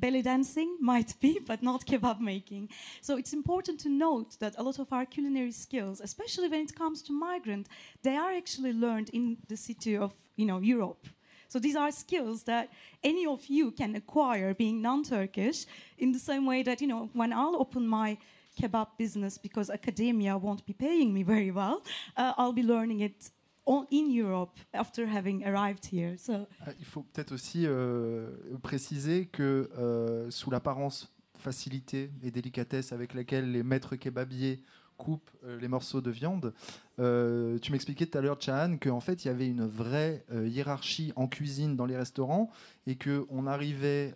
belly dancing might be, but not kebab making. So it's important to note that a lot of our culinary skills, especially when it comes to migrant, they are actually learned in the city of you know Europe. So these are skills that any of you can acquire being non-Turkish in the same way that you know when I'll open my kebab business because academia won't be paying me very well, uh, I'll be learning it in Europe after having arrived here. So. Ah, il faut peut-être aussi euh, préciser que euh, sous l'apparence facilité et délicatesse avec laquelle les maîtres kebabiers coupent euh, les morceaux de viande. tu m'expliquais tout à l'heure, Chan, qu'en fait, il y avait une vraie hiérarchie en cuisine dans les restaurants et qu'on arrivait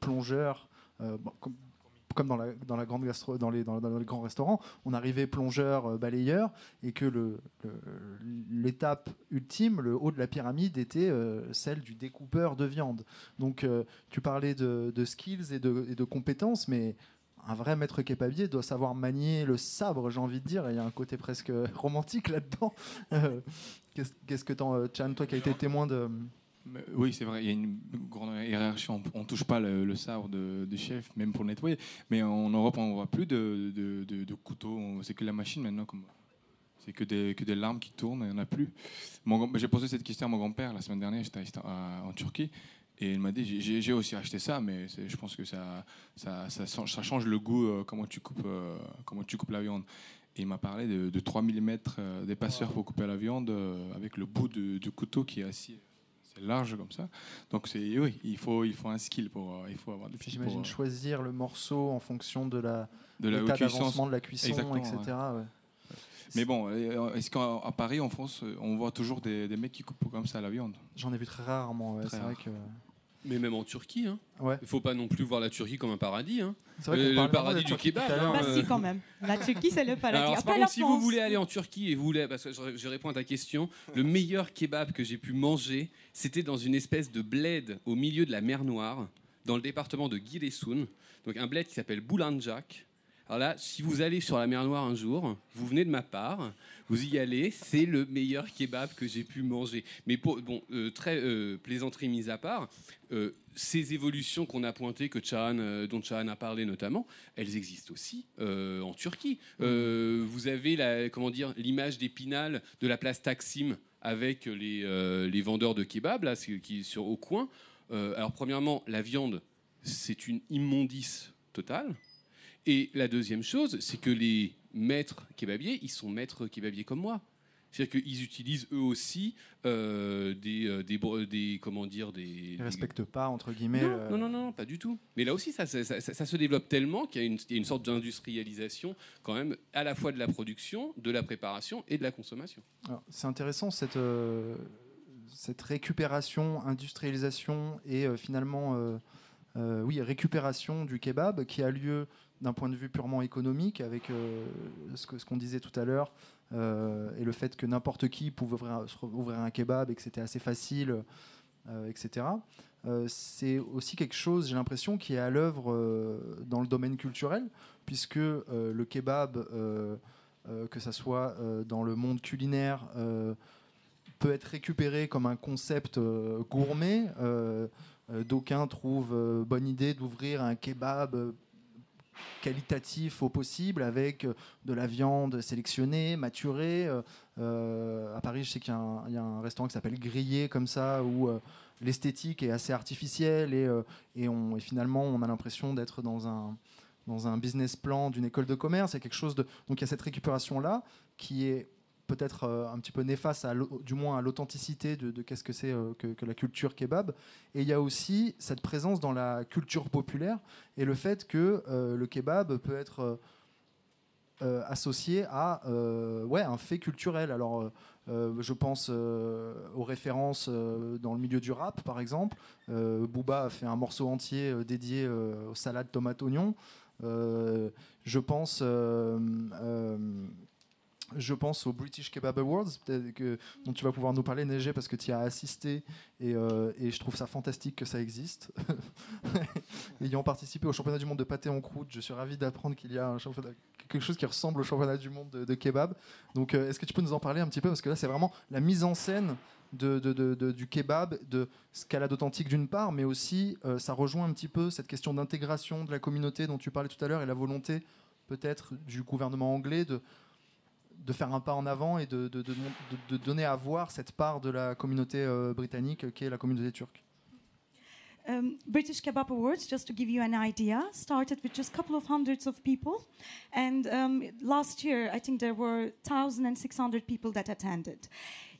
plongeur, la, dans la grande gastro, dans les, grands restaurants, on arrivait plongeur, euh, balayeur, et que l'étape ultime, le haut de la pyramide, était euh, celle du découpeur de viande. Donc, euh, tu parlais de, skills et de, compétences, mais un vrai maître kebabier doit savoir manier le sabre, j'ai envie de dire. Il y a un côté presque romantique là-dedans. Qu'est-ce que tu Chan, toi qui as été témoin de oui, c'est vrai, il y a une grande hiérarchie. On ne touche pas le, sabre de, chef, même pour nettoyer. Mais en Europe, on ne voit plus de, de, couteaux. C'est que la machine maintenant. C'est que des, que larmes qui tournent, il n'y en a plus. J'ai posé cette question à mon grand-père la semaine dernière, j'étais en Turquie. Et il m'a dit, j'ai aussi acheté ça, mais je pense que ça, change le goût, euh, comment, tu coupes, euh, comment tu coupes la viande. Et il m'a parlé de, 3 mm d'épaisseur pour couper la viande euh, avec le bout du couteau qui est assis large comme ça. Donc c'est oui, il faut il faut un skill pour euh, il faut avoir des J'imagine euh, choisir le morceau en fonction de la de la d'avancement de la cuisson, etc. Mais bon, euh, est-ce qu'à Paris, en France, on voit toujours des, des, mecs qui coupent comme ça la viande? J'en ai vu très rarement. c'est vrai que. Mais même en Turquie, hein. Ouais. Il faut pas non plus voir la Turquie comme un paradis. Hein. Vrai euh, le paradis du kebab. Hein, bah, si, quand même. La Turquie, c'est le paradis. Alors, par contre, si vous voulez aller en Turquie et vous voulez, parce que je, je réponds à ta question, le meilleur kebab que j'ai pu manger, c'était dans une espèce de bled au milieu de la mer Noire, dans le département de Giresun. Donc un bled qui s'appelle Boulanjak. Alors là, si vous allez sur la mer Noire un jour, vous venez de ma part, vous y allez, c'est le meilleur kebab que j'ai pu manger. Mais bon, euh, très euh, plaisanterie mise à part, euh, ces évolutions qu'on a pointées, que Chan, dont Chan a parlé notamment, elles existent aussi en Turquie. vous avez la, comment dire, l'image d'Épinal de la place Taksim avec les, les vendeurs de kebab là, qui sur au coin. alors premièrement, la viande, c'est une immondice totale. Et la deuxième chose, c'est que les maîtres kebabiers, ils sont maîtres kebabiers comme moi. C'est-à-dire qu'ils utilisent eux aussi euh, des, euh, des, des, comment dire des. Ils respectent pas entre guillemets. Non, non, non, pas du tout. Mais là aussi, ça, ça, se développe tellement qu'il y, a une sorte d'industrialisation quand même à la fois de la production, de la préparation et de la consommation. C'est intéressant cette euh, cette récupération, industrialisation et finalement oui récupération du kebab qui a lieu d'un point de vue purement économique, avec euh, ce qu'on ce qu'on disait tout à l'heure, euh, et le fait que n'importe qui pouvait ouvrir, un kebab et que c'était assez facile, euh, etc. c'est aussi quelque chose, j'ai l'impression, qui est à l'œuvre dans le domaine culturel, puisque le kebab, que ce soit dans le monde culinaire, peut être récupéré comme un concept gourmet. D'aucuns trouvent bonne idée d'ouvrir un kebab qualitatif au possible avec euh, de la viande sélectionnée, maturée. Euh, euh, à Paris, je sais qu'il y, a un restaurant qui s'appelle Grillé comme ça où l'esthétique est assez artificielle et, et, on, et finalement on a l'impression d'être dans un, dans un business plan d'une école de commerce. Il quelque chose de donc il y a cette récupération là qui est peut-être euh, un petit peu néfaste, du moins à l'authenticité de, qu'est-ce que c'est euh, que, la culture kebab. Et il y a aussi cette présence dans la culture populaire et le fait que le kebab peut être associé à ouais, un fait culturel. Alors, je pense aux références dans le milieu du rap, par exemple. Booba a fait un morceau entier dédié aux salades tomates-oignons. je pense je pense au British Kebab Awards, que, dont tu vas pouvoir nous parler, Neige, parce que tu y as assisté et, euh, et, je trouve ça fantastique que ça existe. Ayant participé au championnat du monde de pâté en croûte, je suis ravi d'apprendre qu'il y a quelque chose qui ressemble au championnat du monde de, kebab. Donc, euh, est-ce que tu peux nous en parler un petit peu? Parce que là, c'est vraiment la mise en scène du kebab, de ce qu'elle a d'authentique d'une part, mais aussi euh, ça rejoint un petit peu cette question d'intégration de la communauté dont tu parlais tout à l'heure et la volonté peut-être du gouvernement anglais de de faire un pas en avant et de, de, donner à voir cette part de la communauté euh, britannique qui est la communauté turque. Um, British Kebab Awards, just to give you an idea, started with just a couple of hundreds of people. And um, last year, I think there were 1,600 people that attended.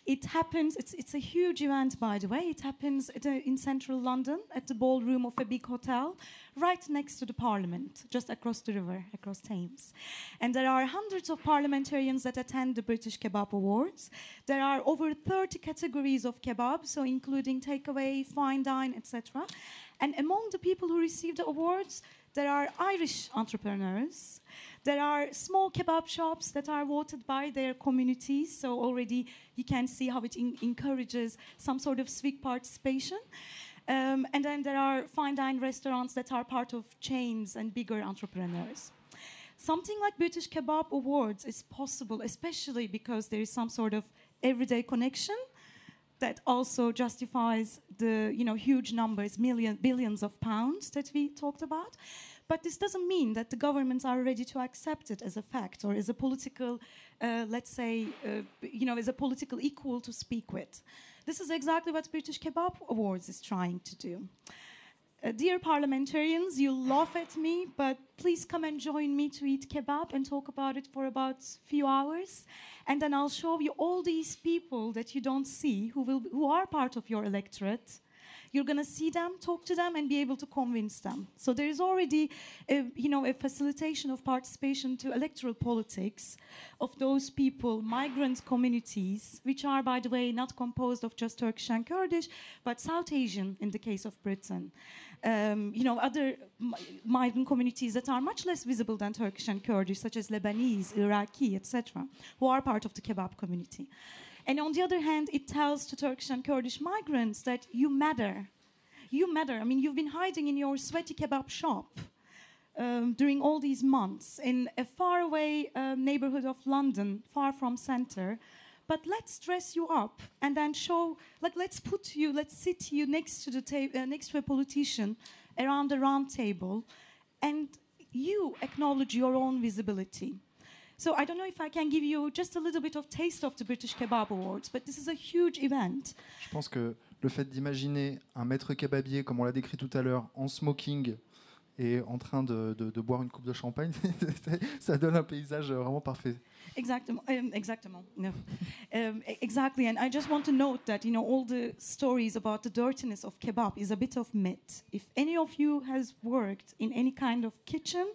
It happens, it's, it's a huge event, by the way. It happens a, in central London at the ballroom of a big hotel, right next to the parliament, just across the river, across Thames. And there are hundreds of parliamentarians that attend the British Kebab Awards. There are over 30 categories of kebab, so including takeaway, fine dine, etc. And among the people who receive the awards, there are Irish entrepreneurs. There are small kebab shops that are voted by their communities, so already you can see how it encourages some sort of civic participation. Um, and then there are fine dine restaurants that are part of chains and bigger entrepreneurs. Something like British Kebab Awards is possible, especially because there is some sort of everyday connection that also justifies the you know huge numbers, million, billions of pounds that we talked about. But this doesn't mean that the governments are ready to accept it as a fact or as a political, uh, let's say, uh, you know, as a political equal to speak with. This is exactly what British Kebab Awards is trying to do. Uh, dear parliamentarians, you laugh at me, but please come and join me to eat kebab and talk about it for about a few hours. And then I'll show you all these people that you don't see who, will, who are part of your electorate you're going to see them, talk to them, and be able to convince them. So there is already, a, you know, a facilitation of participation to electoral politics of those people, migrant communities, which are, by the way, not composed of just Turkish and Kurdish, but South Asian in the case of Britain. Um, you know, other migrant communities that are much less visible than Turkish and Kurdish, such as Lebanese, Iraqi, etc., who are part of the kebab community. And on the other hand, it tells to Turkish and Kurdish migrants that you matter. You matter. I mean, you've been hiding in your sweaty kebab shop um, during all these months in a faraway uh, neighborhood of London, far from center. But let's dress you up and then show, like, let's put you, let's sit you next to the table, uh, next to a politician around a round table, and you acknowledge your own visibility. So I don't know if I can give you just a little bit of taste of the British Kebab Awards, but this is a huge event. Je pense que le fait d'imaginer un maître kebabier, comme on l'a décrit tout à l'heure, en smoking et en train de, de, de boire une coupe de champagne, ça donne un paysage vraiment parfait. Exactement. Um, exactement. No. Um, exactly. And I just want to note that you know all the stories about the dirtiness of kebab is a bit of myth. If any of you has worked in any kind of kitchen,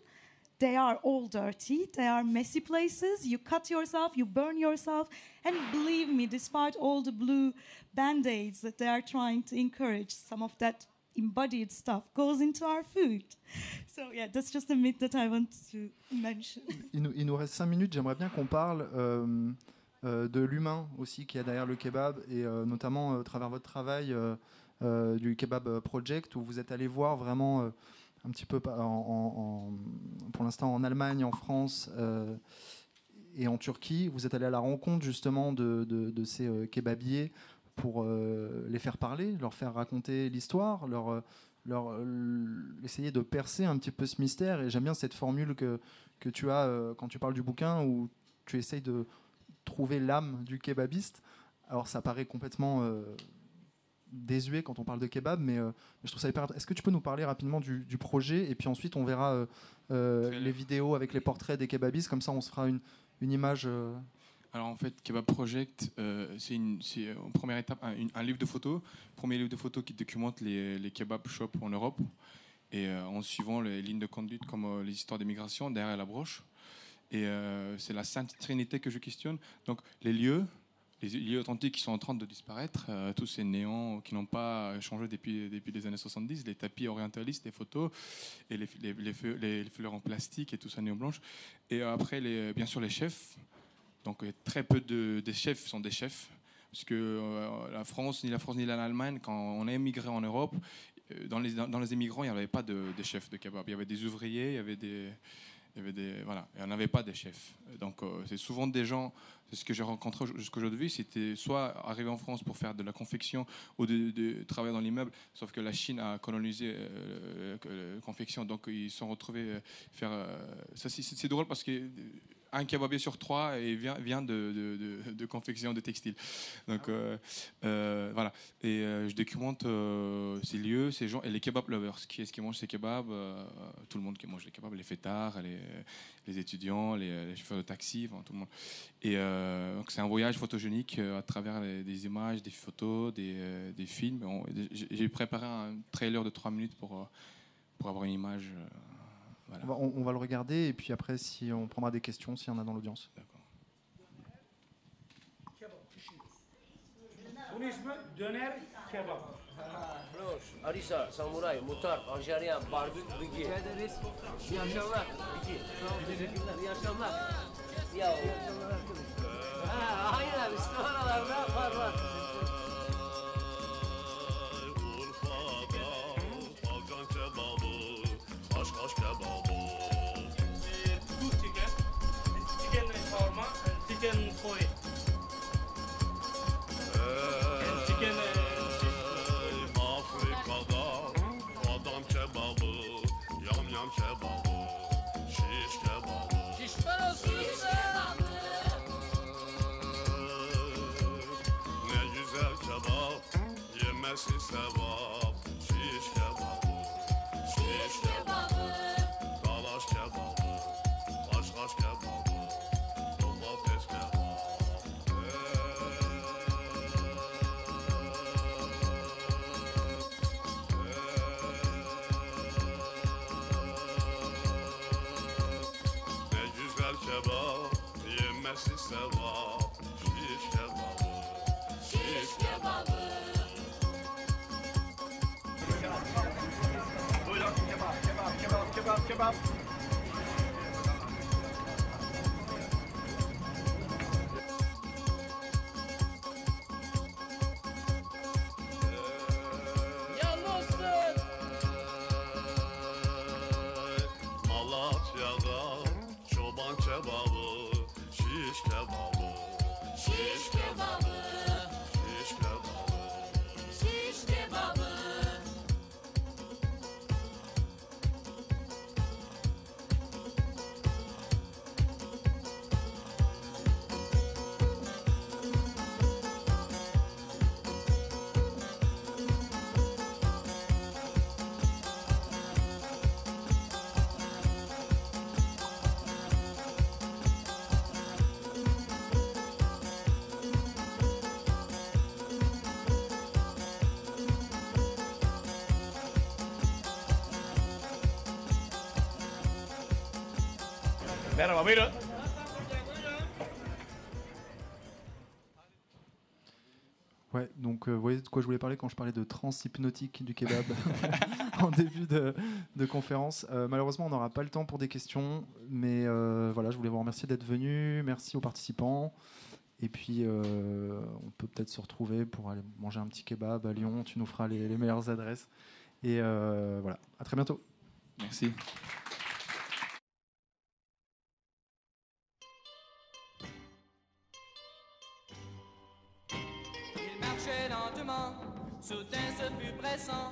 They are all dirty. They are messy places. You cut yourself, you burn yourself. And believe me, despite all the blue band aids that they are trying to encourage, some of that embodied stuff goes into our food. So, yeah, that's just a myth that I want to mention. Il nous, il nous reste cinq minutes. J'aimerais bien qu'on parle. Euh, euh, de l'humain aussi qui est derrière le kebab et euh, notamment euh, à travers votre travail euh, du Kebab Project où vous êtes allé voir vraiment un petit peu pour l'instant en Allemagne, en France euh, et en Turquie. Vous êtes allé à la rencontre justement de, ces euh, kebabiers pour euh, les faire parler, leur faire raconter l'histoire, leur, essayer de percer un petit peu ce mystère. Et j'aime bien cette formule que tu as quand tu parles du bouquin où tu essayes de trouver l'âme du kebabiste. Alors ça paraît complètement désuet quand on parle de kebab, mais, euh, je trouve ça hyper. Est-ce que tu peux nous parler rapidement du, projet et puis ensuite on verra euh, euh, les vidéos avec les portraits des kebabistes, comme ça on se fera une, une image. Alors en fait, Kebab Project, c'est une, c'est, en première étape un, une- un livre de photos, premier livre de photos qui documente les, les kebab shops en Europe, et en suivant les lignes de conduite comme les histoires d'immigration derrière la broche. Et c'est la Sainte Trinité que je questionne. Donc les lieux, les lieux authentiques qui sont en train de disparaître, euh, tous ces néons qui n'ont pas changé depuis, depuis les années 70, les tapis orientalistes, les photos, et les, les, fleurs en plastique et tout ça néon blanche. Et après, bien sûr, les chefs. Donc très peu de des chefs sont des chefs. Parce que euh, la France, ni la France, ni l'Allemagne, quand on a émigré en Europe, euh, dans les, dans les émigrants, il n'y avait pas de, de chefs de kebab. Il y avait des ouvriers, il y avait des, il y avait des voilà, il n'y en avait pas de chefs. Donc euh, c'est souvent des gens, c'est ce que j'ai rencontré jusqu'aujourd'hui, c'était soit arriver en France pour faire de la confection ou de, travailler dans l'immeuble, sauf que la Chine a colonisé euh, le- la confection, donc ils se sont retrouvés euh, faire. euh, ça c'est drôle parce que un kebabier sur trois et vient, vient de, de, confection de textile. Donc euh, euh, voilà. Et euh, je documente ces lieux, ces gens et les kebab lovers. Qui est-ce qui mange ces kebabs Tout le monde qui mange les kebabs, les fêtards, les, les étudiants, les, chauffeurs de taxi, tout le monde. Et c'est un voyage photogénique à travers des images, des photos, des, des films. J'ai préparé un trailer de 3 minutes pour, pour avoir une image. Voilà. On va, on- on va le regarder et puis après, si on prendra des questions, s'il y en a dans l'audience. İyi akşamlar. Iyi akşamlar. Ya, oralarda var var. Yemesi sevap. Şiş kebabı, şiş kebabı. Buyurun kebap, kebap, kebap, kebap, kebap. Buyurun. Ouais, donc euh, vous voyez de quoi je voulais parler quand je parlais de transhypnotique du kebab en début de, de conférence. Euh, malheureusement, on n'aura pas le temps pour des questions, mais euh, voilà, je voulais vous remercier d'être venus. Merci aux participants. Et puis, euh, on peut peut-être se retrouver pour aller manger un petit kebab à Lyon. Tu nous feras les, les meilleures adresses. Et euh, voilà, à très bientôt. Merci. Soudain ce fut pressant.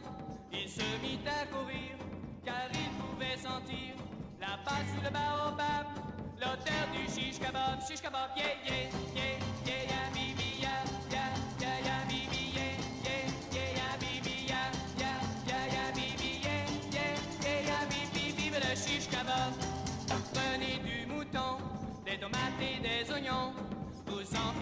Il se mit à courir, car il pouvait sentir la passe sous le baobab, l'odeur du shish kebab, shish kebab, yeah, yeah, yeah, yeah, yeah, bibi, yeah, yeah, yeah, yeah, bibi, yeah, yeah, yeah, yeah, bibi, yeah, yeah, yeah, yeah, bibi, vive le shish kebab. Prenez du mouton, des tomates et des oignons, vous sous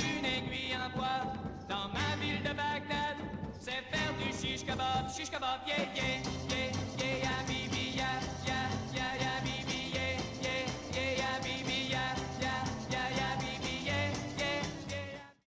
une aiguille en bois. Dans ma ville de Bagdad, c'est faire du shish kebab, shish kebab, yeah, yeah, yeah, yeah, yeah,